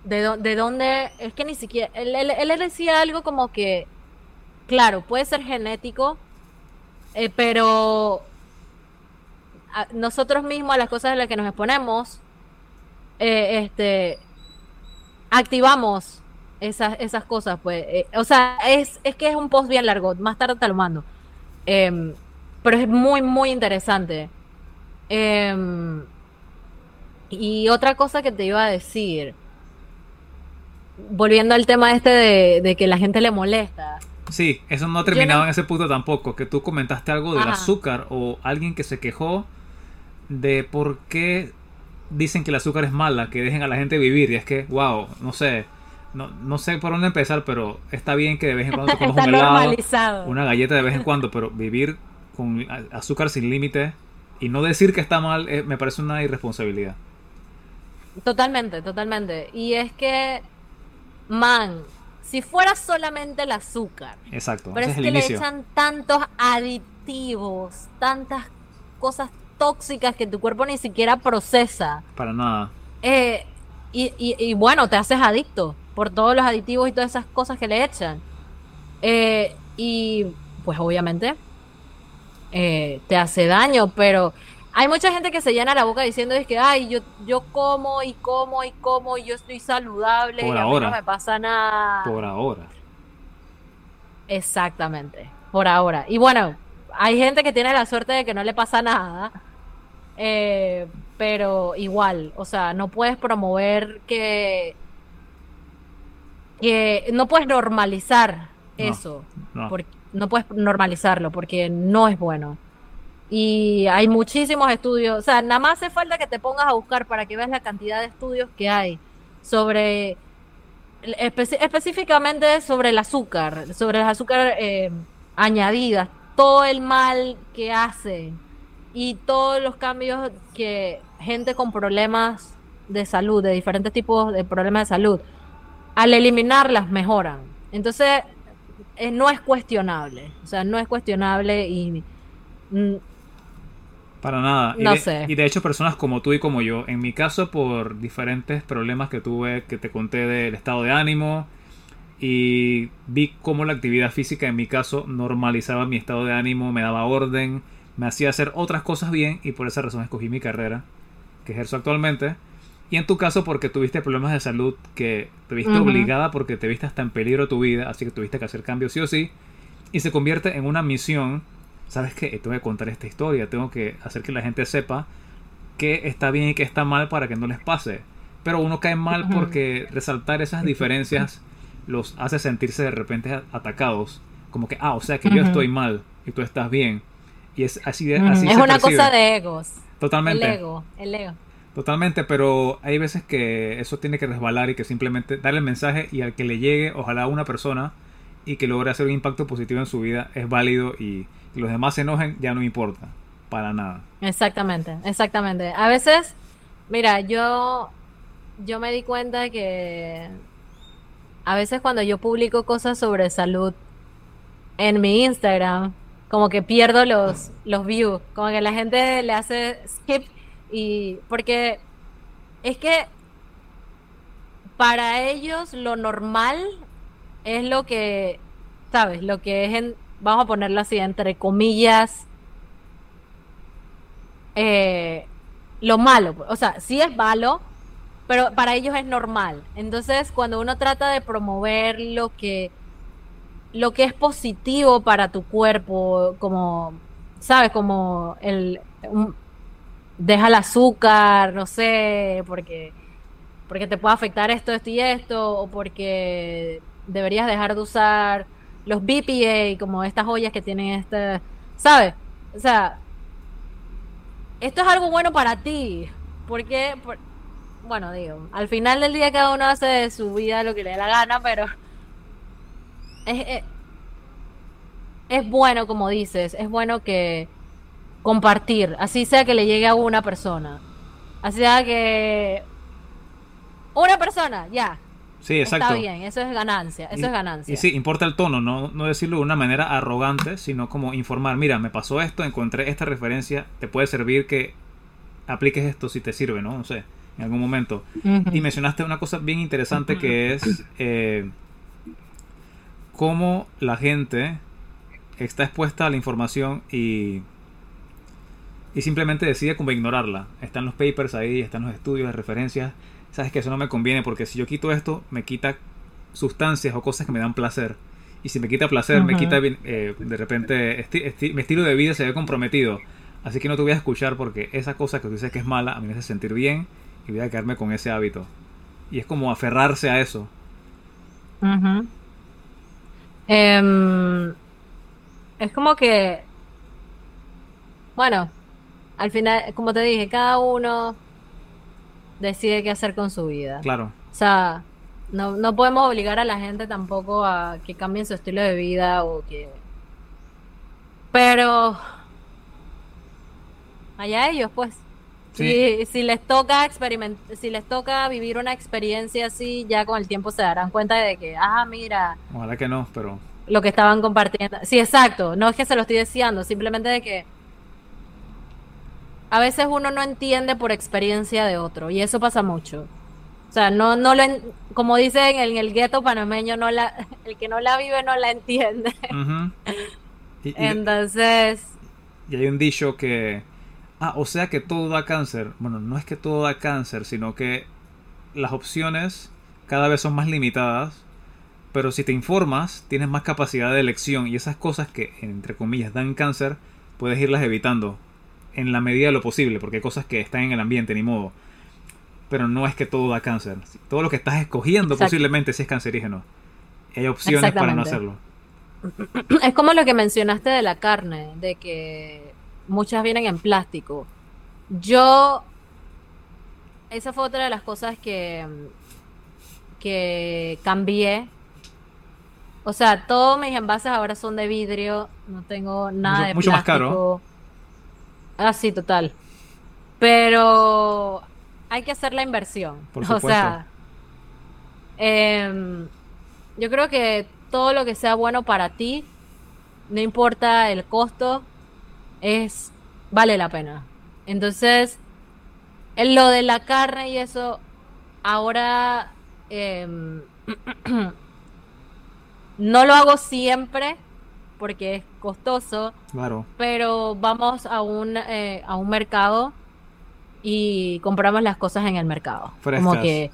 ¿De, de dónde? Es que ni siquiera... Él, él, decía algo como que, claro, puede ser genético, eh, pero nosotros mismos, las cosas en las que nos exponemos, eh, este, activamos esas, esas cosas, pues. Eh, o sea, es, es que es un post bien largo, más tarde te lo mando. Em, pero es muy, muy interesante. Em, y otra cosa que te iba a decir, volviendo al tema este de, que la gente le molesta. Sí, eso no ha terminado en ese punto tampoco, que tú comentaste algo del azúcar o alguien que se quejó de por qué dicen que el azúcar es mala, que dejen a la gente vivir. Y es que, wow, no sé, no, no sé por dónde empezar, pero está bien que de vez en cuando te comas un helado, una galleta de vez en cuando, pero vivir con azúcar sin límite y no decir que está mal eh, me parece una irresponsabilidad. Totalmente, totalmente. Y es que, man, si fuera solamente el azúcar. Exacto. Pero es, que le echan tantos aditivos, tantas cosas tóxicas que tu cuerpo ni siquiera procesa. Para nada. Eh, y, y, bueno, te haces adicto por todos los aditivos y todas esas cosas que le echan. Eh, y pues obviamente eh, te hace daño, pero hay mucha gente que se llena la boca diciendo es que, ay, yo, yo como y como y como y yo estoy saludable y a mí no me pasa nada. Por ahora. Exactamente, por ahora. Y bueno, hay gente que tiene la suerte de que no le pasa nada, eh, pero igual, o sea, no puedes promover que... que no puedes normalizar eso. No. Porque, no puedes normalizarlo porque no es bueno. Y hay muchísimos estudios, o sea, nada más hace falta que te pongas a buscar para que veas la cantidad de estudios que hay sobre, específicamente sobre el azúcar, sobre el azúcar eh, añadidas, todo el mal que hace y todos los cambios que gente con problemas de salud, de diferentes tipos de problemas de salud, al eliminarlas mejoran. Entonces, eh, no es cuestionable. O sea, no es cuestionable y... Mm, para nada. No y de, sé. Y de hecho, personas como tú y como yo, en mi caso, por diferentes problemas que tuve, que te conté del estado de ánimo, y vi cómo la actividad física, en mi caso, normalizaba mi estado de ánimo, me daba orden, me hacía hacer otras cosas bien, y por esa razón escogí mi carrera, que ejerzo actualmente. Y en tu caso porque tuviste problemas de salud que te viste obligada porque te viste hasta en peligro tu vida, así que tuviste que hacer cambios sí o sí. Y se convierte en una misión. ¿Sabes qué? Tengo que contar esta historia, tengo que hacer que la gente sepa qué está bien y qué está mal para que no les pase. Pero uno cae mal porque resaltar esas diferencias los hace sentirse de repente atacados. Como que, ah, o sea que yo estoy mal y tú estás bien. Y es así de... Así es una cosa de egos. Totalmente. El ego, el ego. Totalmente, pero hay veces que eso tiene que resbalar y que simplemente darle el mensaje y al que le llegue, ojalá una persona y que logre hacer un impacto positivo en su vida es válido y los demás se enojen ya no importa, para nada. Exactamente, exactamente. A veces, mira, yo, yo me di cuenta que a veces cuando yo publico cosas sobre salud en mi Instagram, como que pierdo los, los views, como que la gente le hace skip y porque es que para ellos lo normal es lo que, ¿sabes? Lo que es, en, vamos a ponerlo así, entre comillas, eh, lo malo. O sea, sí es malo, pero para ellos es normal. Entonces, cuando uno trata de promover lo que, lo que es positivo para tu cuerpo, como, ¿sabes? Como el... deja el azúcar, no sé, porque porque te puede afectar esto, esto y esto, o porque deberías dejar de usar los BPA, como estas joyas que tienen este, ¿sabes? O sea, esto es algo bueno para ti, porque, bueno, digo, al final del día cada uno hace de su vida lo que le dé la gana, pero es, es, es bueno, como dices, es bueno que compartir, así sea que le llegue a una persona, así sea que una persona, ya. Sí, exacto. Está bien, eso es ganancia, eso es ganancia. Y sí, importa el tono, no, no decirlo de una manera arrogante, sino como informar, mira, me pasó esto, encontré esta referencia, te puede servir que apliques esto si te sirve, ¿no? No sé, en algún momento. Y mencionaste una cosa bien interesante que es eh, cómo la gente está expuesta a la información y, y simplemente decide como ignorarla. Están los papers ahí, están los estudios, las referencias sabes que eso no me conviene porque si yo quito esto, me quita sustancias o cosas que me dan placer. Y si me quita placer, me quita eh, de repente mi estilo de vida se ve comprometido. Así que no te voy a escuchar porque esa cosa que tú dices que es mala a mí me hace sentir bien y voy a quedarme con ese hábito. Y es como aferrarse a eso. Em, es como que, bueno, al final, como te dije, cada uno decide qué hacer con su vida. Claro. O sea, no, no podemos obligar a la gente tampoco a que cambien su estilo de vida o que... Pero... Allá ellos, pues. Si, si, les toca si les toca vivir una experiencia así, ya con el tiempo se darán cuenta de que, ah, mira. Ojalá que no, pero. Lo que estaban compartiendo. Sí, exacto. No es que se lo estoy diciendo, simplemente de que a veces uno no entiende por experiencia de otro y eso pasa mucho. O sea, no, no lo, como dicen en el gueto panameño, no la, el que no la vive no la entiende. Entonces. Y hay un dicho que, ah, o sea que todo da cáncer. Bueno, no es que todo da cáncer, sino que las opciones cada vez son más limitadas. Pero si te informas, tienes más capacidad de elección y esas cosas que, entre comillas, dan cáncer, puedes irlas evitando en la medida de lo posible, porque hay cosas que están en el ambiente, ni modo. Pero no es que todo da cáncer. Todo lo que estás escogiendo posiblemente sí es cancerígeno. hay opciones para no hacerlo. Es como lo que mencionaste de la carne, de que muchas vienen en plástico. Yo, esa fue otra de las cosas que, que cambié. O sea, todos mis envases ahora son de vidrio, no tengo nada de mucho Mucho más caro. Ah, sí, total. Pero hay que hacer la inversión. Por o sea, em, yo creo que todo lo que sea bueno para ti, no importa el costo, es vale la pena. Entonces, en lo de la carne y eso, ahora em, no lo hago siempre, porque es costoso. Claro. Pero vamos a un, eh, a un mercado y compramos las cosas en el mercado. Como que,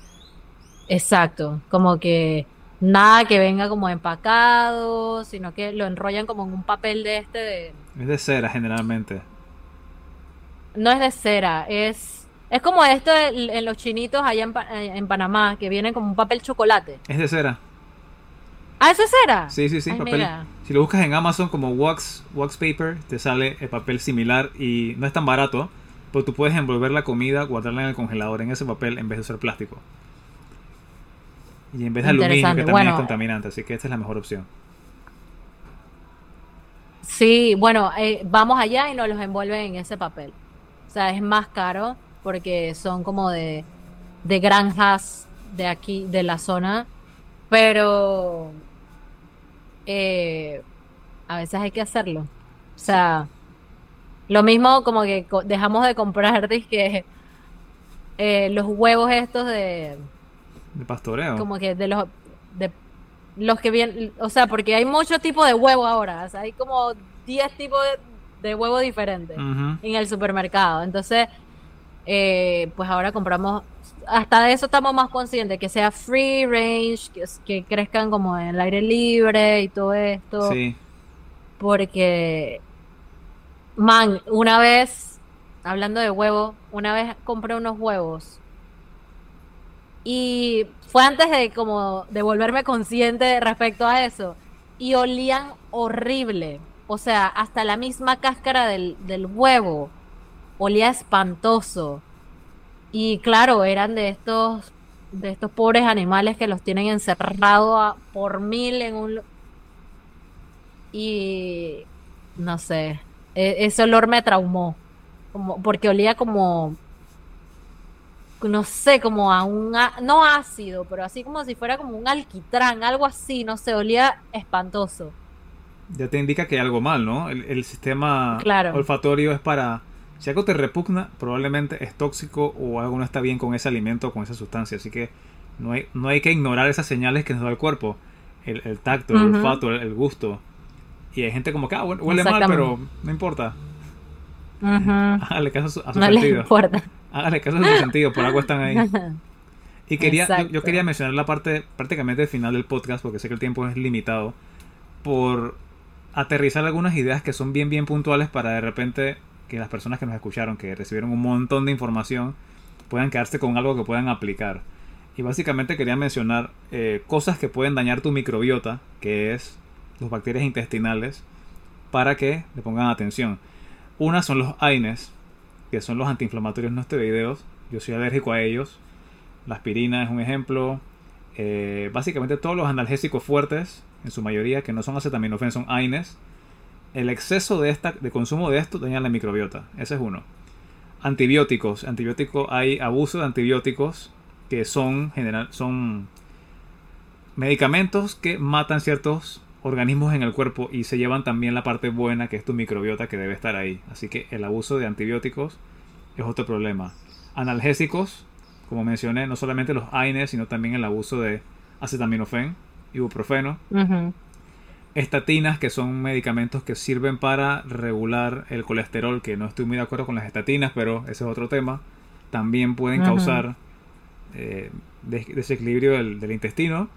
exacto, como que nada que venga como empacado, sino que lo enrollan como en un papel de este de... Es de cera generalmente. No es de cera, es... Es como esto en los chinitos allá en, en Panamá, que vienen como un papel chocolate. Es de cera. Ah, ¿eso era? Sí, sí, sí. papel. Si lo buscas en Amazon como wax, wax paper, te sale el papel similar y no es tan barato, pero tú puedes envolver la comida, guardarla en el congelador en ese papel en vez de usar plástico. Y en vez de aluminio, que también es contaminante, así que esta es la mejor opción. Sí, bueno, eh, vamos allá y nos los envuelven en ese papel. O sea, es más caro porque son como de, de granjas de aquí, de la zona, pero eh, a veces hay que hacerlo. O sea, lo mismo como que dejamos de comprar eh, los huevos estos de de pastoreo. Como que de los de los que vienen, o sea, porque hay muchos tipos de huevo ahora, o sea, hay como 10 tipos de, de huevos diferentes en el supermercado. Entonces, eh, pues ahora compramos, hasta de eso estamos más conscientes, que sea free range, que, que crezcan como en el aire libre y todo esto. Sí. Porque, man, una vez, hablando de huevo, una vez compré unos huevos y fue antes de como de volverme consciente respecto a eso. Y olían horrible. O sea, hasta la misma cáscara del, del huevo olía espantoso. Y claro, eran de estos de estos pobres animales que los tienen encerrados por mil en un y no sé, e, ese olor me traumó, como porque olía como no sé, como a un, no ácido, pero así como si fuera como un alquitrán, algo así, no sé, olía espantoso. Ya te indica que hay algo mal, ¿no? El, sistema olfatorio es para, si algo te repugna, probablemente es tóxico o algo no está bien con ese alimento o con esa sustancia, así que no hay, no hay que ignorar esas señales que nos da el cuerpo, el, tacto, el olfato, el, gusto. Y hay gente como que, ah, huele mal, pero no importa. Hágale caso a su, no sentido. importa. Hágale caso a su sentido, por algo están ahí. Y quería, yo, quería mencionar la parte prácticamente final del podcast, porque sé que el tiempo es limitado, por aterrizar algunas ideas que son bien, bien puntuales para de repente que las personas que nos escucharon, que recibieron un montón de información, puedan quedarse con algo que puedan aplicar. Y básicamente quería mencionar eh, cosas que pueden dañar tu microbiota, que es los bacterias intestinales, para que le pongan atención. Una son los AINES, que son los antiinflamatorios no esteroideos. Yo soy alérgico a ellos. La aspirina es un ejemplo. Eh, básicamente todos los analgésicos fuertes, en su mayoría, que no son acetaminofén, son AINES. El exceso de, esta, de consumo de esto daña la microbiota. Ese es uno. Antibióticos. Antibióticos, hay abuso de antibióticos que son, general, son medicamentos que matan ciertos organismos en el cuerpo y se llevan también la parte buena que es tu microbiota que debe estar ahí. Así que el abuso de antibióticos es otro problema. Analgésicos, como mencioné, no solamente los AINES, sino también el abuso de acetaminofén, ibuprofeno. Estatinas, que son medicamentos que sirven para regular el colesterol, que no estoy muy de acuerdo con las estatinas, pero ese es otro tema. También pueden causar eh, desequilibrio del intestino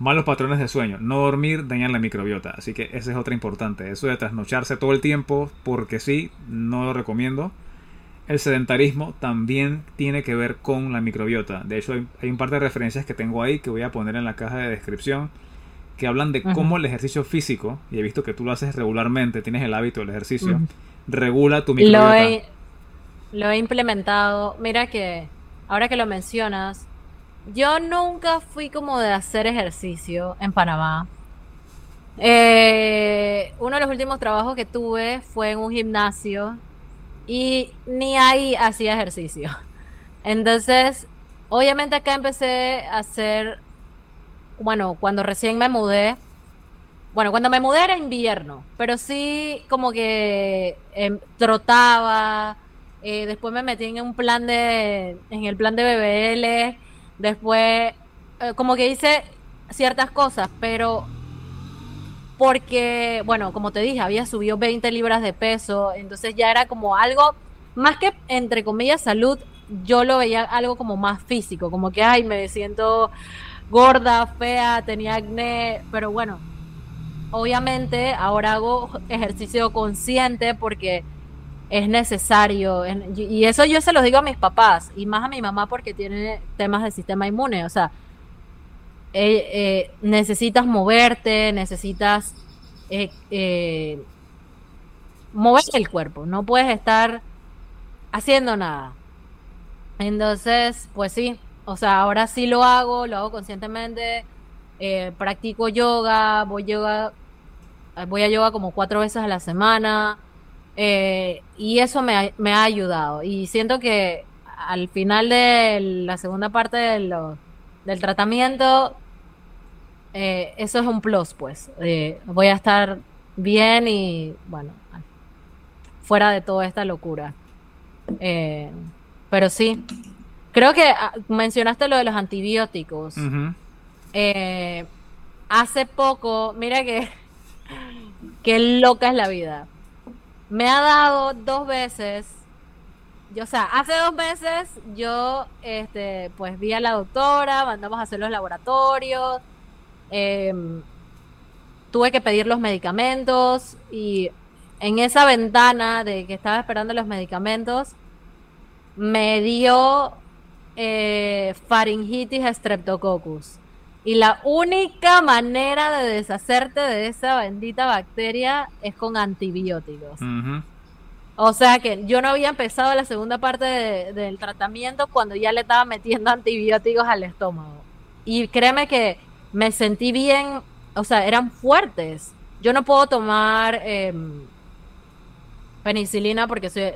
Malos patrones de sueño. No dormir dañan la microbiota. Así que esa es otra importante. Eso de trasnocharse todo el tiempo, porque sí, no lo recomiendo. El sedentarismo también tiene que ver con la microbiota. De hecho, hay, un par de referencias que tengo ahí que voy a poner en la caja de descripción que hablan de cómo el ejercicio físico, y he visto que tú lo haces regularmente, tienes el hábito del ejercicio, regula tu microbiota. Lo he, lo he implementado. Mira que ahora que lo mencionas, yo nunca fui como de hacer ejercicio en Panamá. Eh, uno de los últimos trabajos que tuve fue en un gimnasio y ni ahí hacía ejercicio. Entonces, obviamente acá empecé a hacer, bueno, cuando recién me mudé, bueno, cuando me mudé era invierno, pero sí como que em, trotaba, eh, después me metí en un plan de, en el plan de BBL Después, eh, como que hice ciertas cosas, pero porque, bueno, como te dije, había subido 20 libras de peso, entonces ya era como algo, más que entre comillas salud, yo lo veía algo como más físico, como que, ay, me siento gorda, fea, tenía acné, pero bueno, obviamente ahora hago ejercicio consciente porque es necesario. Y eso yo se lo digo a mis papás y más a mi mamá porque tiene temas del sistema inmune. O sea, eh, eh, necesitas moverte, necesitas eh, mover el cuerpo. No puedes estar haciendo nada. Entonces, pues sí. O sea, ahora sí lo hago, lo hago conscientemente. practico yoga, voy yoga voy a yoga como cuatro veces a la semana. Eh, y eso me ha, ayudado. Y siento que al final de la segunda parte del tratamiento, eh, eso es un plus, pues. Eh, voy a estar bien y, bueno, fuera de toda esta locura. Eh, pero sí, creo que ah, mencionaste lo de los antibióticos. hace poco, mira que, qué loca es la vida. Me ha dado dos veces yo, o sea, hace dos meses yo, este, pues vi a la doctora, mandamos a hacer los laboratorios, em, tuve que pedir los medicamentos y en esa ventana de que estaba esperando los medicamentos, me dio eh, faringitis streptococcus. Y la única manera de deshacerte de esa bendita bacteria es con antibióticos. O sea que yo no había empezado la segunda parte del tratamiento cuando ya le estaba metiendo antibióticos al estómago. Y créeme que me sentí bien, o sea, eran fuertes. Yo no puedo tomar em, penicilina porque soy,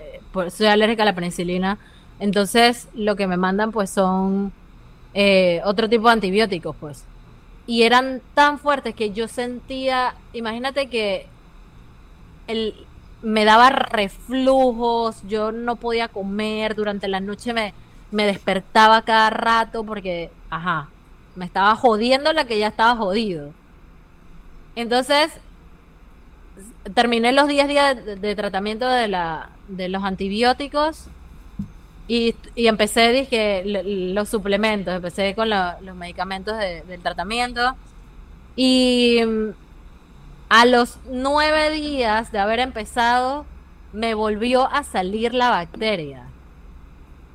soy alérgica a la penicilina. Entonces lo que me mandan pues son eh, otro tipo de antibióticos pues. Y eran tan fuertes que yo sentía, imagínate que el, me daba reflujos, yo no podía comer, durante la noche me, me despertaba cada rato porque, ajá, me estaba jodiendo la que ya estaba jodido. Entonces, terminé los 10 días de, tratamiento de, la, de los antibióticos y, empecé, dije, los suplementos, empecé con los medicamentos del tratamiento y a los nueve días de haber empezado, me volvió a salir la bacteria.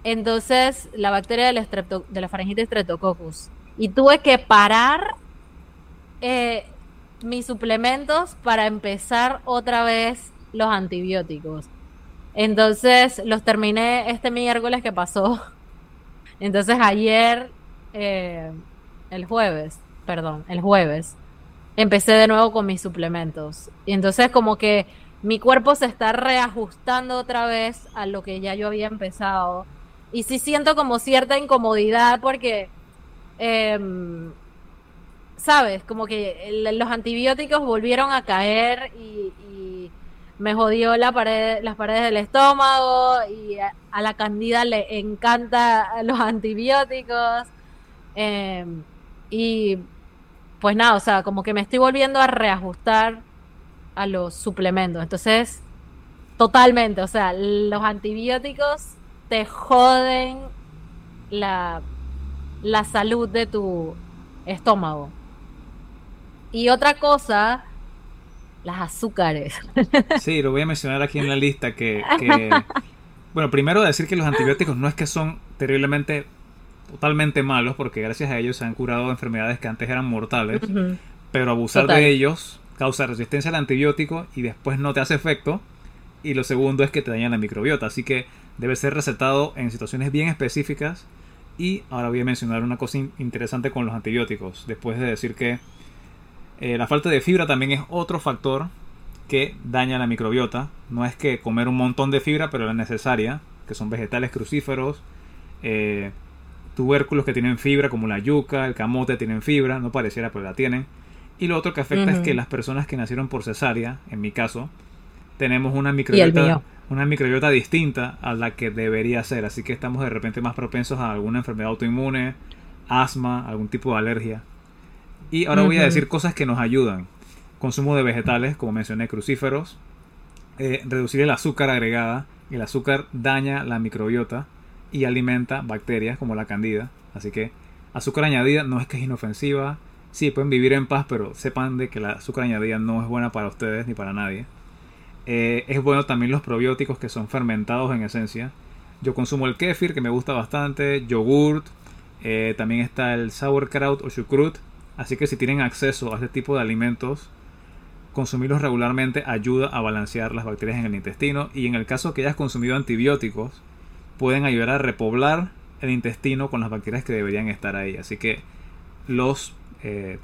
Entonces, la bacteria del de la faringitis streptococcus. Y tuve que parar eh, mis suplementos para empezar otra vez los antibióticos. Entonces, los terminé este miércoles que pasó. Entonces, ayer, eh, el jueves, perdón, el jueves, empecé de nuevo con mis suplementos. Y entonces como que mi cuerpo se está reajustando otra vez a lo que ya yo había empezado. Y sí siento como cierta incomodidad porque, em, ¿sabes? Como que los antibióticos volvieron a caer y, me jodió la pared, las paredes del estómago y a, la candida le encanta los antibióticos. Em, y pues nada, o sea, como que me estoy volviendo a reajustar a los suplementos. Entonces, totalmente, o sea, los antibióticos te joden la, la salud de tu estómago. Y otra cosa, las azúcares. Sí, lo voy a mencionar aquí en la lista que, que bueno, primero decir que los antibióticos no es que son terriblemente totalmente malos porque gracias a ellos se han curado enfermedades que antes eran mortales, pero abusar de ellos causa resistencia al antibiótico y después no te hace efecto. Y lo segundo es que te dañan la microbiota, así que debe ser recetado en situaciones bien específicas. Y ahora voy a mencionar una cosa interesante con los antibióticos, después de decir que eh, la falta de fibra también es otro factor que daña la microbiota. No es que comer un montón de fibra, pero la necesaria, que son vegetales crucíferos, eh, tubérculos que tienen fibra, como la yuca, el camote, tienen fibra, no pareciera, pero la tienen. Y lo otro que afecta es que las personas que nacieron por cesárea, en mi caso, tenemos una microbiota, una microbiota distinta a la que debería ser. Así que estamos de repente más propensos a alguna enfermedad autoinmune, asma, algún tipo de alergia. Y ahora voy a decir cosas que nos ayudan. Consumo de vegetales, como mencioné, crucíferos. Eh, reducir el azúcar agregada. El azúcar daña la microbiota y alimenta bacterias como la candida. Así que azúcar añadida no es que es inofensiva. Sí, pueden vivir en paz, pero sepan de que la azúcar añadida no es buena para ustedes ni para nadie. Eh, es bueno también los probióticos que son fermentados en esencia. Yo consumo el kefir, que me gusta bastante, yogurt, eh, también está el sauerkraut o chucrut. Así que si tienen acceso a este tipo de alimentos, consumirlos regularmente ayuda a balancear las bacterias en el intestino. Y en el caso que hayas consumido antibióticos, pueden ayudar a repoblar el intestino con las bacterias que deberían estar ahí. Así que los eh,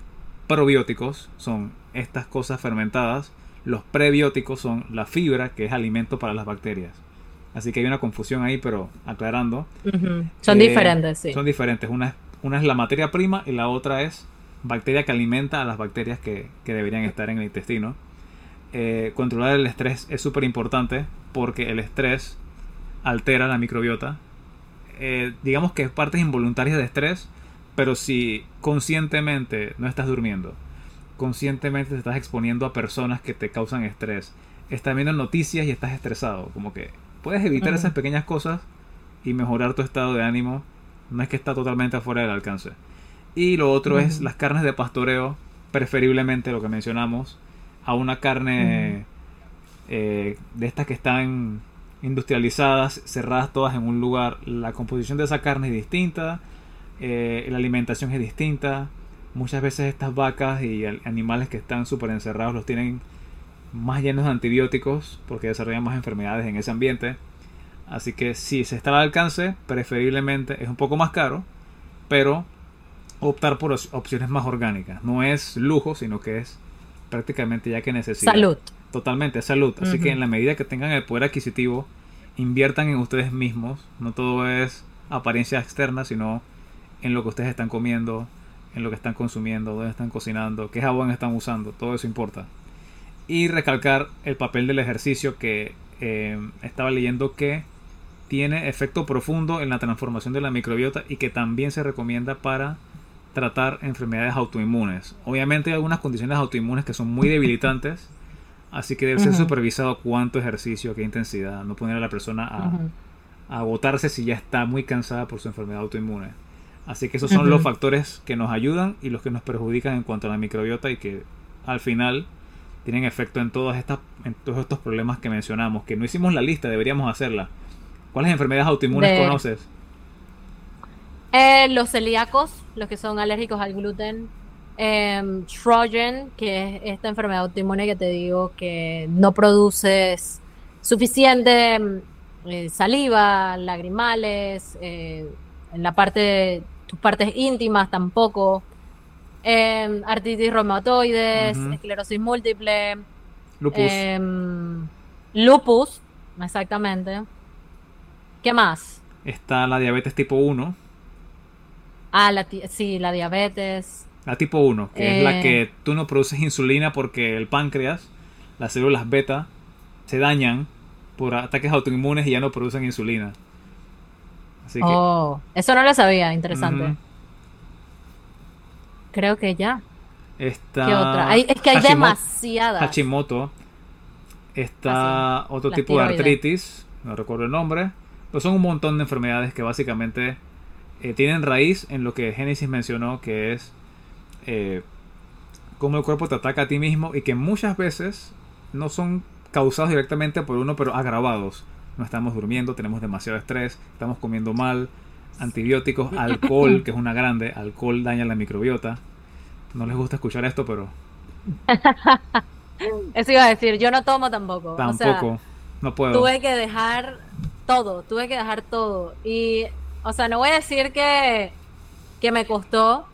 probióticos son estas cosas fermentadas. Los prebióticos son la fibra, que es alimento para las bacterias. Así que hay una confusión ahí, pero aclarando. Son eh, diferentes, sí. Son diferentes. Una, una es la materia prima y la otra es bacteria que alimenta a las bacterias que, deberían estar en el intestino. Eh, controlar el estrés es súper importante porque el estrés altera la microbiota. Eh, digamos que es partes involuntarias de estrés, pero si conscientemente no estás durmiendo, conscientemente te estás exponiendo a personas que te causan estrés, estás viendo noticias y estás estresado, como que puedes evitar esas pequeñas cosas y mejorar tu estado de ánimo. No es que está totalmente afuera del alcance. Y lo otro es las carnes de pastoreo, preferiblemente lo que mencionamos, a una carne eh, de estas que están industrializadas, cerradas todas en un lugar. La composición de esa carne es distinta, eh, la alimentación es distinta. Muchas veces estas vacas y animales que están súper encerrados los tienen más llenos de antibióticos porque desarrollan más enfermedades en ese ambiente. Así que si se está al alcance, preferiblemente es un poco más caro, pero optar por opciones más orgánicas. No es lujo, sino que es prácticamente ya que necesitan. Salud. Totalmente, salud. Así que en la medida que tengan el poder adquisitivo, inviertan en ustedes mismos. No todo es apariencia externa, sino en lo que ustedes están comiendo, en lo que están consumiendo, dónde están cocinando, qué jabón están usando. Todo eso importa. Y recalcar el papel del ejercicio que eh, estaba leyendo que tiene efecto profundo en la transformación de la microbiota y que también se recomienda para tratar enfermedades autoinmunes. Obviamente hay algunas condiciones autoinmunes que son muy debilitantes, así que debe ser supervisado cuánto ejercicio, qué intensidad, no poner a la persona a, agotarse si ya está muy cansada por su enfermedad autoinmune. Así que esos son los factores que nos ayudan y los que nos perjudican en cuanto a la microbiota y que al final tienen efecto en, todas estas, en todos estos problemas que mencionamos, que no hicimos la lista, deberíamos hacerla. ¿Cuáles enfermedades autoinmunes conoces? Eh, los celíacos, los que son alérgicos al gluten. Eh, Trojan, que es esta enfermedad autoinmune que te digo que no produces suficiente em, eh, saliva, lagrimales, eh, en la parte de tus partes íntimas tampoco. Em, artritis reumatoides, esclerosis múltiple. Lupus. lupus, exactamente. ¿Qué más? Está la diabetes tipo 1. Ah, la, sí, la diabetes. La tipo 1, que es la que eh. tú no produces insulina porque el páncreas, las células beta, se dañan por ataques autoinmunes y ya no producen insulina. Así que, oh, eso no lo sabía, interesante. Creo que ya. Está ¿Qué otra? es que hay demasiadas. Hashimoto. Está ah, otro tipo de artritis, no recuerdo el nombre. Pero son un montón de enfermedades que básicamente eh, tienen raíz en lo que Génesis mencionó, que es eh, cómo el cuerpo te ataca a ti mismo y que muchas veces no son causados directamente por uno, pero agravados. No estamos durmiendo, tenemos demasiado estrés, estamos comiendo mal, antibióticos, alcohol, que es una grande, alcohol daña la microbiota. No les gusta escuchar esto, pero... Eso iba a decir, yo no tomo tampoco. Tampoco, no puedo. Tuve que dejar todo, tuve que dejar todo. Y o sea, no voy a decir que, que me costó,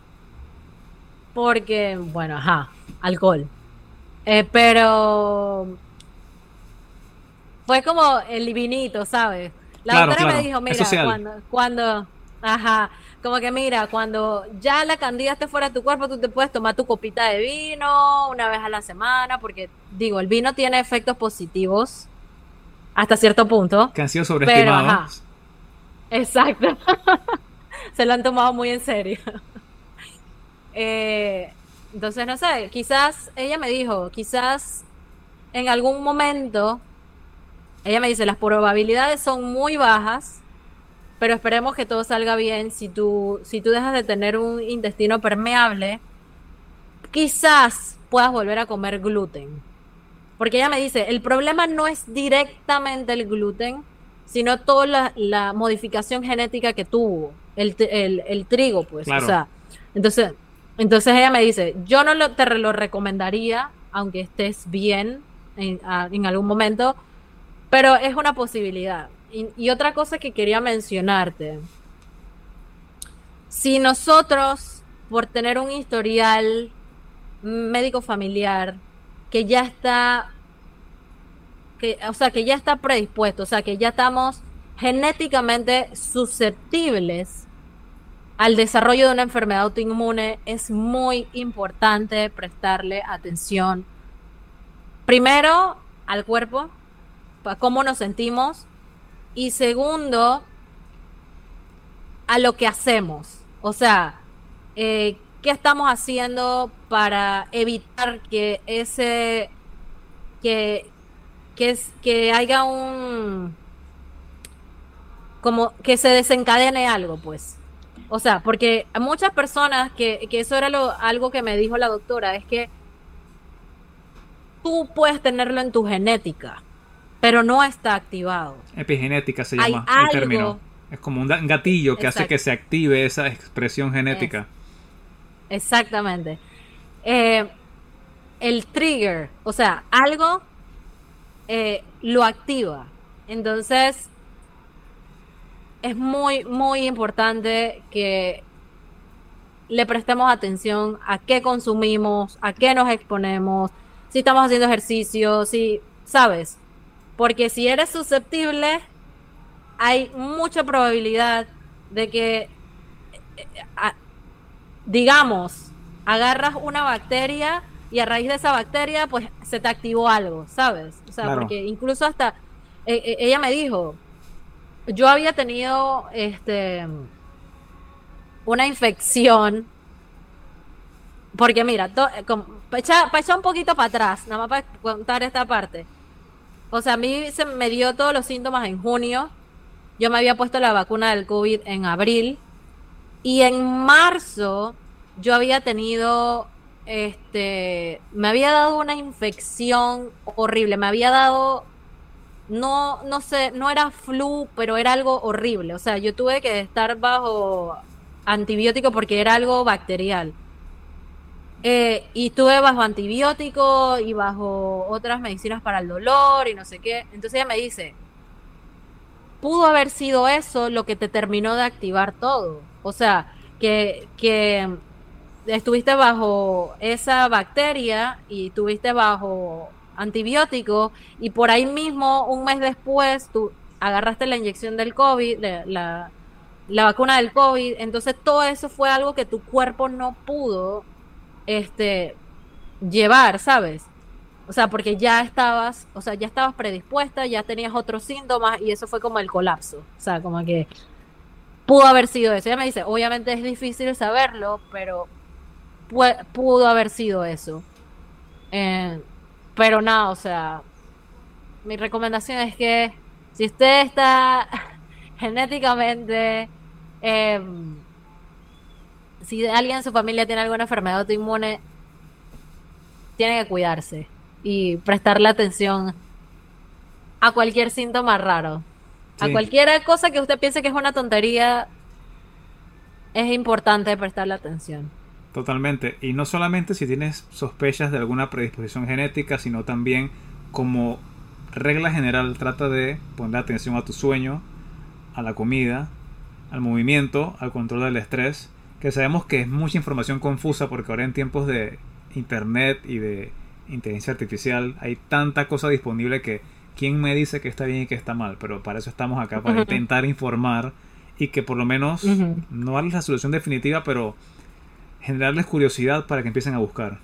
porque, bueno, ajá, alcohol. Eh, pero fue como el vinito, ¿sabes? La doctora me dijo, mira, cuando, cuando, ajá, como que mira, cuando ya la candida esté fuera de tu cuerpo, tú te puedes tomar tu copita de vino una vez a la semana, porque digo, el vino tiene efectos positivos hasta cierto punto. Que han sido sobreestimados. Exacto. Se lo han tomado muy en serio. Eh, entonces, no sé, quizás ella me dijo, quizás en algún momento, ella me dice, las probabilidades son muy bajas, pero esperemos que todo salga bien. Si tú, si tú dejas de tener un intestino permeable, quizás puedas volver a comer gluten. Porque ella me dice, el problema no es directamente el gluten, sino toda la, modificación genética que tuvo el, trigo, pues. O sea, entonces, entonces ella me dice, yo no lo, te lo recomendaría, aunque estés bien en, algún momento, pero es una posibilidad. Y, otra cosa que quería mencionarte, si nosotros, por tener un historial médico familiar que ya está, que, o sea, que ya está predispuesto, o sea, que ya estamos genéticamente susceptibles al desarrollo de una enfermedad autoinmune, es muy importante prestarle atención. Primero, al cuerpo, para cómo nos sentimos. Y segundo, a lo que hacemos. O sea, eh, ¿qué estamos haciendo para evitar que ese, que, que, es, que haya un, como que se desencadene algo, pues. O sea, porque muchas personas, que, que eso era lo, algo que me dijo la doctora, es que tú puedes tenerlo en tu genética, pero no está activado. Epigenética se llama el término. Es como un gatillo que hace que se active esa expresión genética. Exactamente. Eh, el trigger, o sea, algo eh, lo activa. Entonces, es muy, muy importante que le prestemos atención a qué consumimos, a qué nos exponemos, si estamos haciendo ejercicio, si, ¿sabes? Porque si eres susceptible, hay mucha probabilidad de que, eh, eh, digamos, agarras una bacteria y a raíz de esa bacteria, pues se te activó algo, ¿sabes? O sea, porque incluso hasta eh, ella me dijo, yo había tenido este una infección porque mira, para echar, un poquito para atrás, nada más para contar esta parte. O sea, a mí se me dio todos los síntomas en junio. Yo me había puesto la vacuna del COVID en abril. Y en marzo yo había tenido, este, me había dado una infección horrible. Me había dado, no, no sé, no era flu, pero era algo horrible. O sea, yo tuve que estar bajo antibiótico porque era algo bacterial. Eh, y estuve bajo antibióticos y bajo otras medicinas para el dolor y no sé qué. Entonces ella me dice, pudo haber sido eso lo que te terminó de activar todo. O sea, que, que estuviste bajo esa bacteria y estuviste bajo antibiótico y por ahí mismo, un mes después, tú agarraste la inyección del COVID, la, la vacuna del COVID. Entonces todo eso fue algo que tu cuerpo no pudo este, llevar, ¿sabes? O sea, porque ya estabas, o sea, ya estabas predispuesta, ya tenías otros síntomas y eso fue como el colapso. O sea, como que pudo haber sido eso. Ella me dice, obviamente es difícil saberlo, pero pudo haber sido eso. Eh, pero nada, o sea, mi recomendación es que si usted está genéticamente eh, si alguien en su familia tiene alguna enfermedad autoinmune, tiene que cuidarse y prestarle atención a cualquier síntoma raro. A cualquier cosa que usted piense que es una tontería, es importante prestarle atención. Totalmente. Y no solamente si tienes sospechas de alguna predisposición genética, sino también como regla general trata de poner atención a tu sueño, a la comida, al movimiento, al control del estrés que sabemos que es mucha información confusa porque ahora en tiempos de internet y de inteligencia artificial hay tanta cosa disponible que quién me dice que está bien y que está mal, pero para eso estamos acá, para intentar informar y que por lo menos no darles la solución definitiva, pero generarles curiosidad para que empiecen a buscar.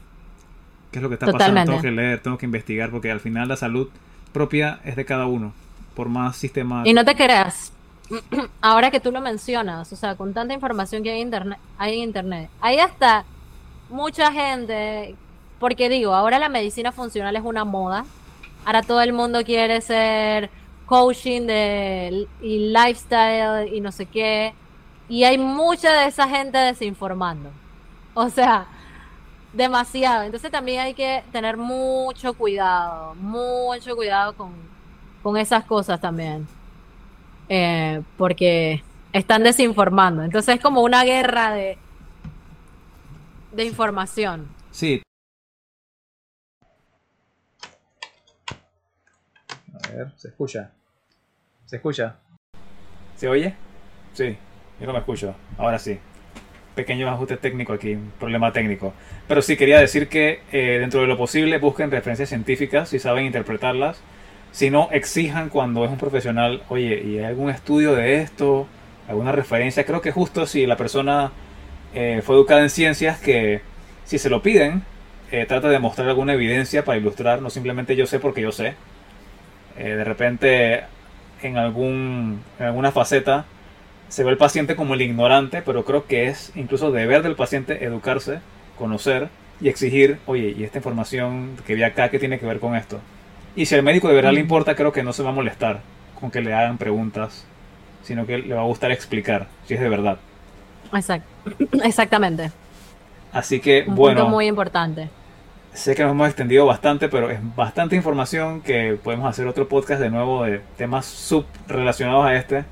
Qué es lo que está pasando, tengo que leer, tengo que investigar, porque al final la salud propia es de cada uno, por más sistema... Y no te creas, ahora que tú lo mencionas, o sea, con tanta información que hay en internet, hay en internet, hay hasta mucha gente, porque digo, ahora la medicina funcional es una moda, ahora todo el mundo quiere ser coaching de, y lifestyle y no sé qué, y hay mucha de esa gente desinformando, o sea, demasiado, entonces también hay que tener mucho cuidado, mucho cuidado con, con esas cosas también. Eh, porque están desinformando. Entonces es como una guerra de, de información. Sí. A ver, se escucha. ¿Se escucha? ¿Se oye? Sí, yo no me escucho. Ahora sí. Pequeño ajuste técnico aquí, un problema técnico. Pero sí quería decir que eh, dentro de lo posible busquen referencias científicas si saben interpretarlas. Si no, exijan cuando es un profesional, oye, ¿y hay algún estudio de esto? ¿Alguna referencia? Creo que justo si la persona eh, fue educada en ciencias, que si se lo piden, eh, trata de mostrar alguna evidencia para ilustrar, no simplemente yo sé porque yo sé. de repente, en, algún, en alguna faceta, se ve el paciente como el ignorante, pero creo que es incluso deber del paciente educarse, conocer y exigir, oye, ¿y esta información que vi acá qué tiene que ver con esto? Y si al médico de verdad le importa, creo que no se va a molestar con que le hagan preguntas, sino que le va a gustar explicar, si es de verdad. Exacto. Exactamente. Así que, Un bueno. punto muy importante. Sé que nos hemos extendido bastante, pero es bastante información que podemos hacer otro podcast de nuevo de temas subrelacionados a este.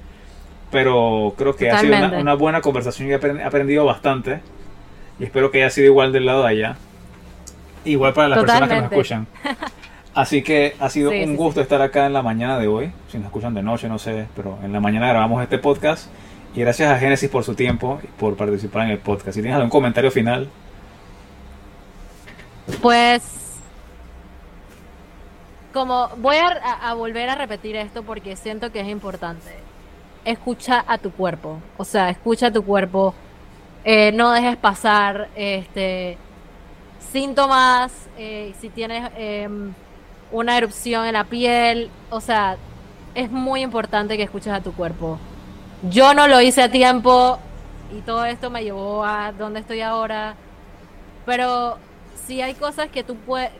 Pero creo que ha sido una, buena conversación y he aprend- he aprendido bastante. Y espero que haya sido igual del lado de allá. Igual para las personas que nos escuchan. Así que ha sido Sí, un sí, gusto estar acá en la mañana de hoy. Si nos escuchan de noche, no sé, pero en la mañana grabamos este podcast. Y gracias a Génesis por su tiempo y por participar en el podcast. Si tienes algún comentario final, Pues, como voy a volver a repetir esto porque siento que es importante. Escucha a tu cuerpo, o sea, escucha a tu cuerpo. Eh, no dejes pasar este síntomas, eh, si tienes em, una erupción en la piel, o sea, es muy importante que escuches a tu cuerpo. Yo no lo hice a tiempo y todo esto me llevó a donde estoy ahora, pero si hay cosas que tú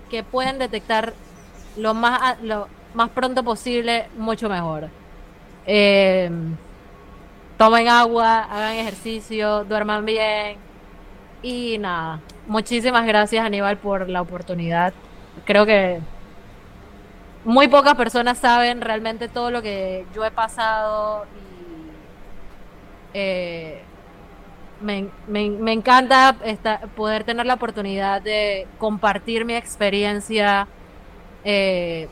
que pueden detectar lo más lo más pronto posible, mucho mejor. Eh, tomen agua, hagan ejercicio, duerman bien y nada. Muchísimas gracias Aníbal por la oportunidad. Creo que muy pocas personas saben realmente todo lo que yo he pasado y eh, me, me- encanta poder tener la oportunidad de compartir mi experiencia, eh,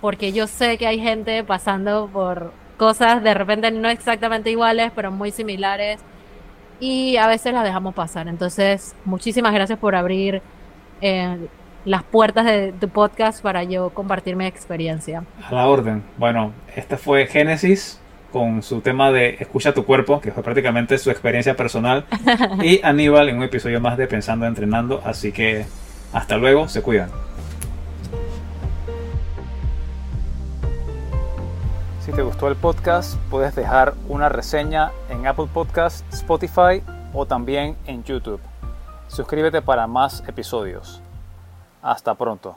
porque yo sé que hay gente pasando por cosas de repente no exactamente iguales, pero muy similares, y a veces las dejamos pasar. Entonces, muchísimas gracias por abrir eh, las puertas de tu podcast para yo compartir mi experiencia. A la orden. Bueno, esta fue Génesis con su tema de Escucha tu cuerpo, que fue prácticamente su experiencia personal. Y Aníbal en un episodio más de Pensando Entrenando. Así que hasta luego, se cuidan. Si te gustó el podcast, puedes dejar una reseña en Apple Podcast, Spotify o también en YouTube. Suscríbete para más episodios. Hasta pronto.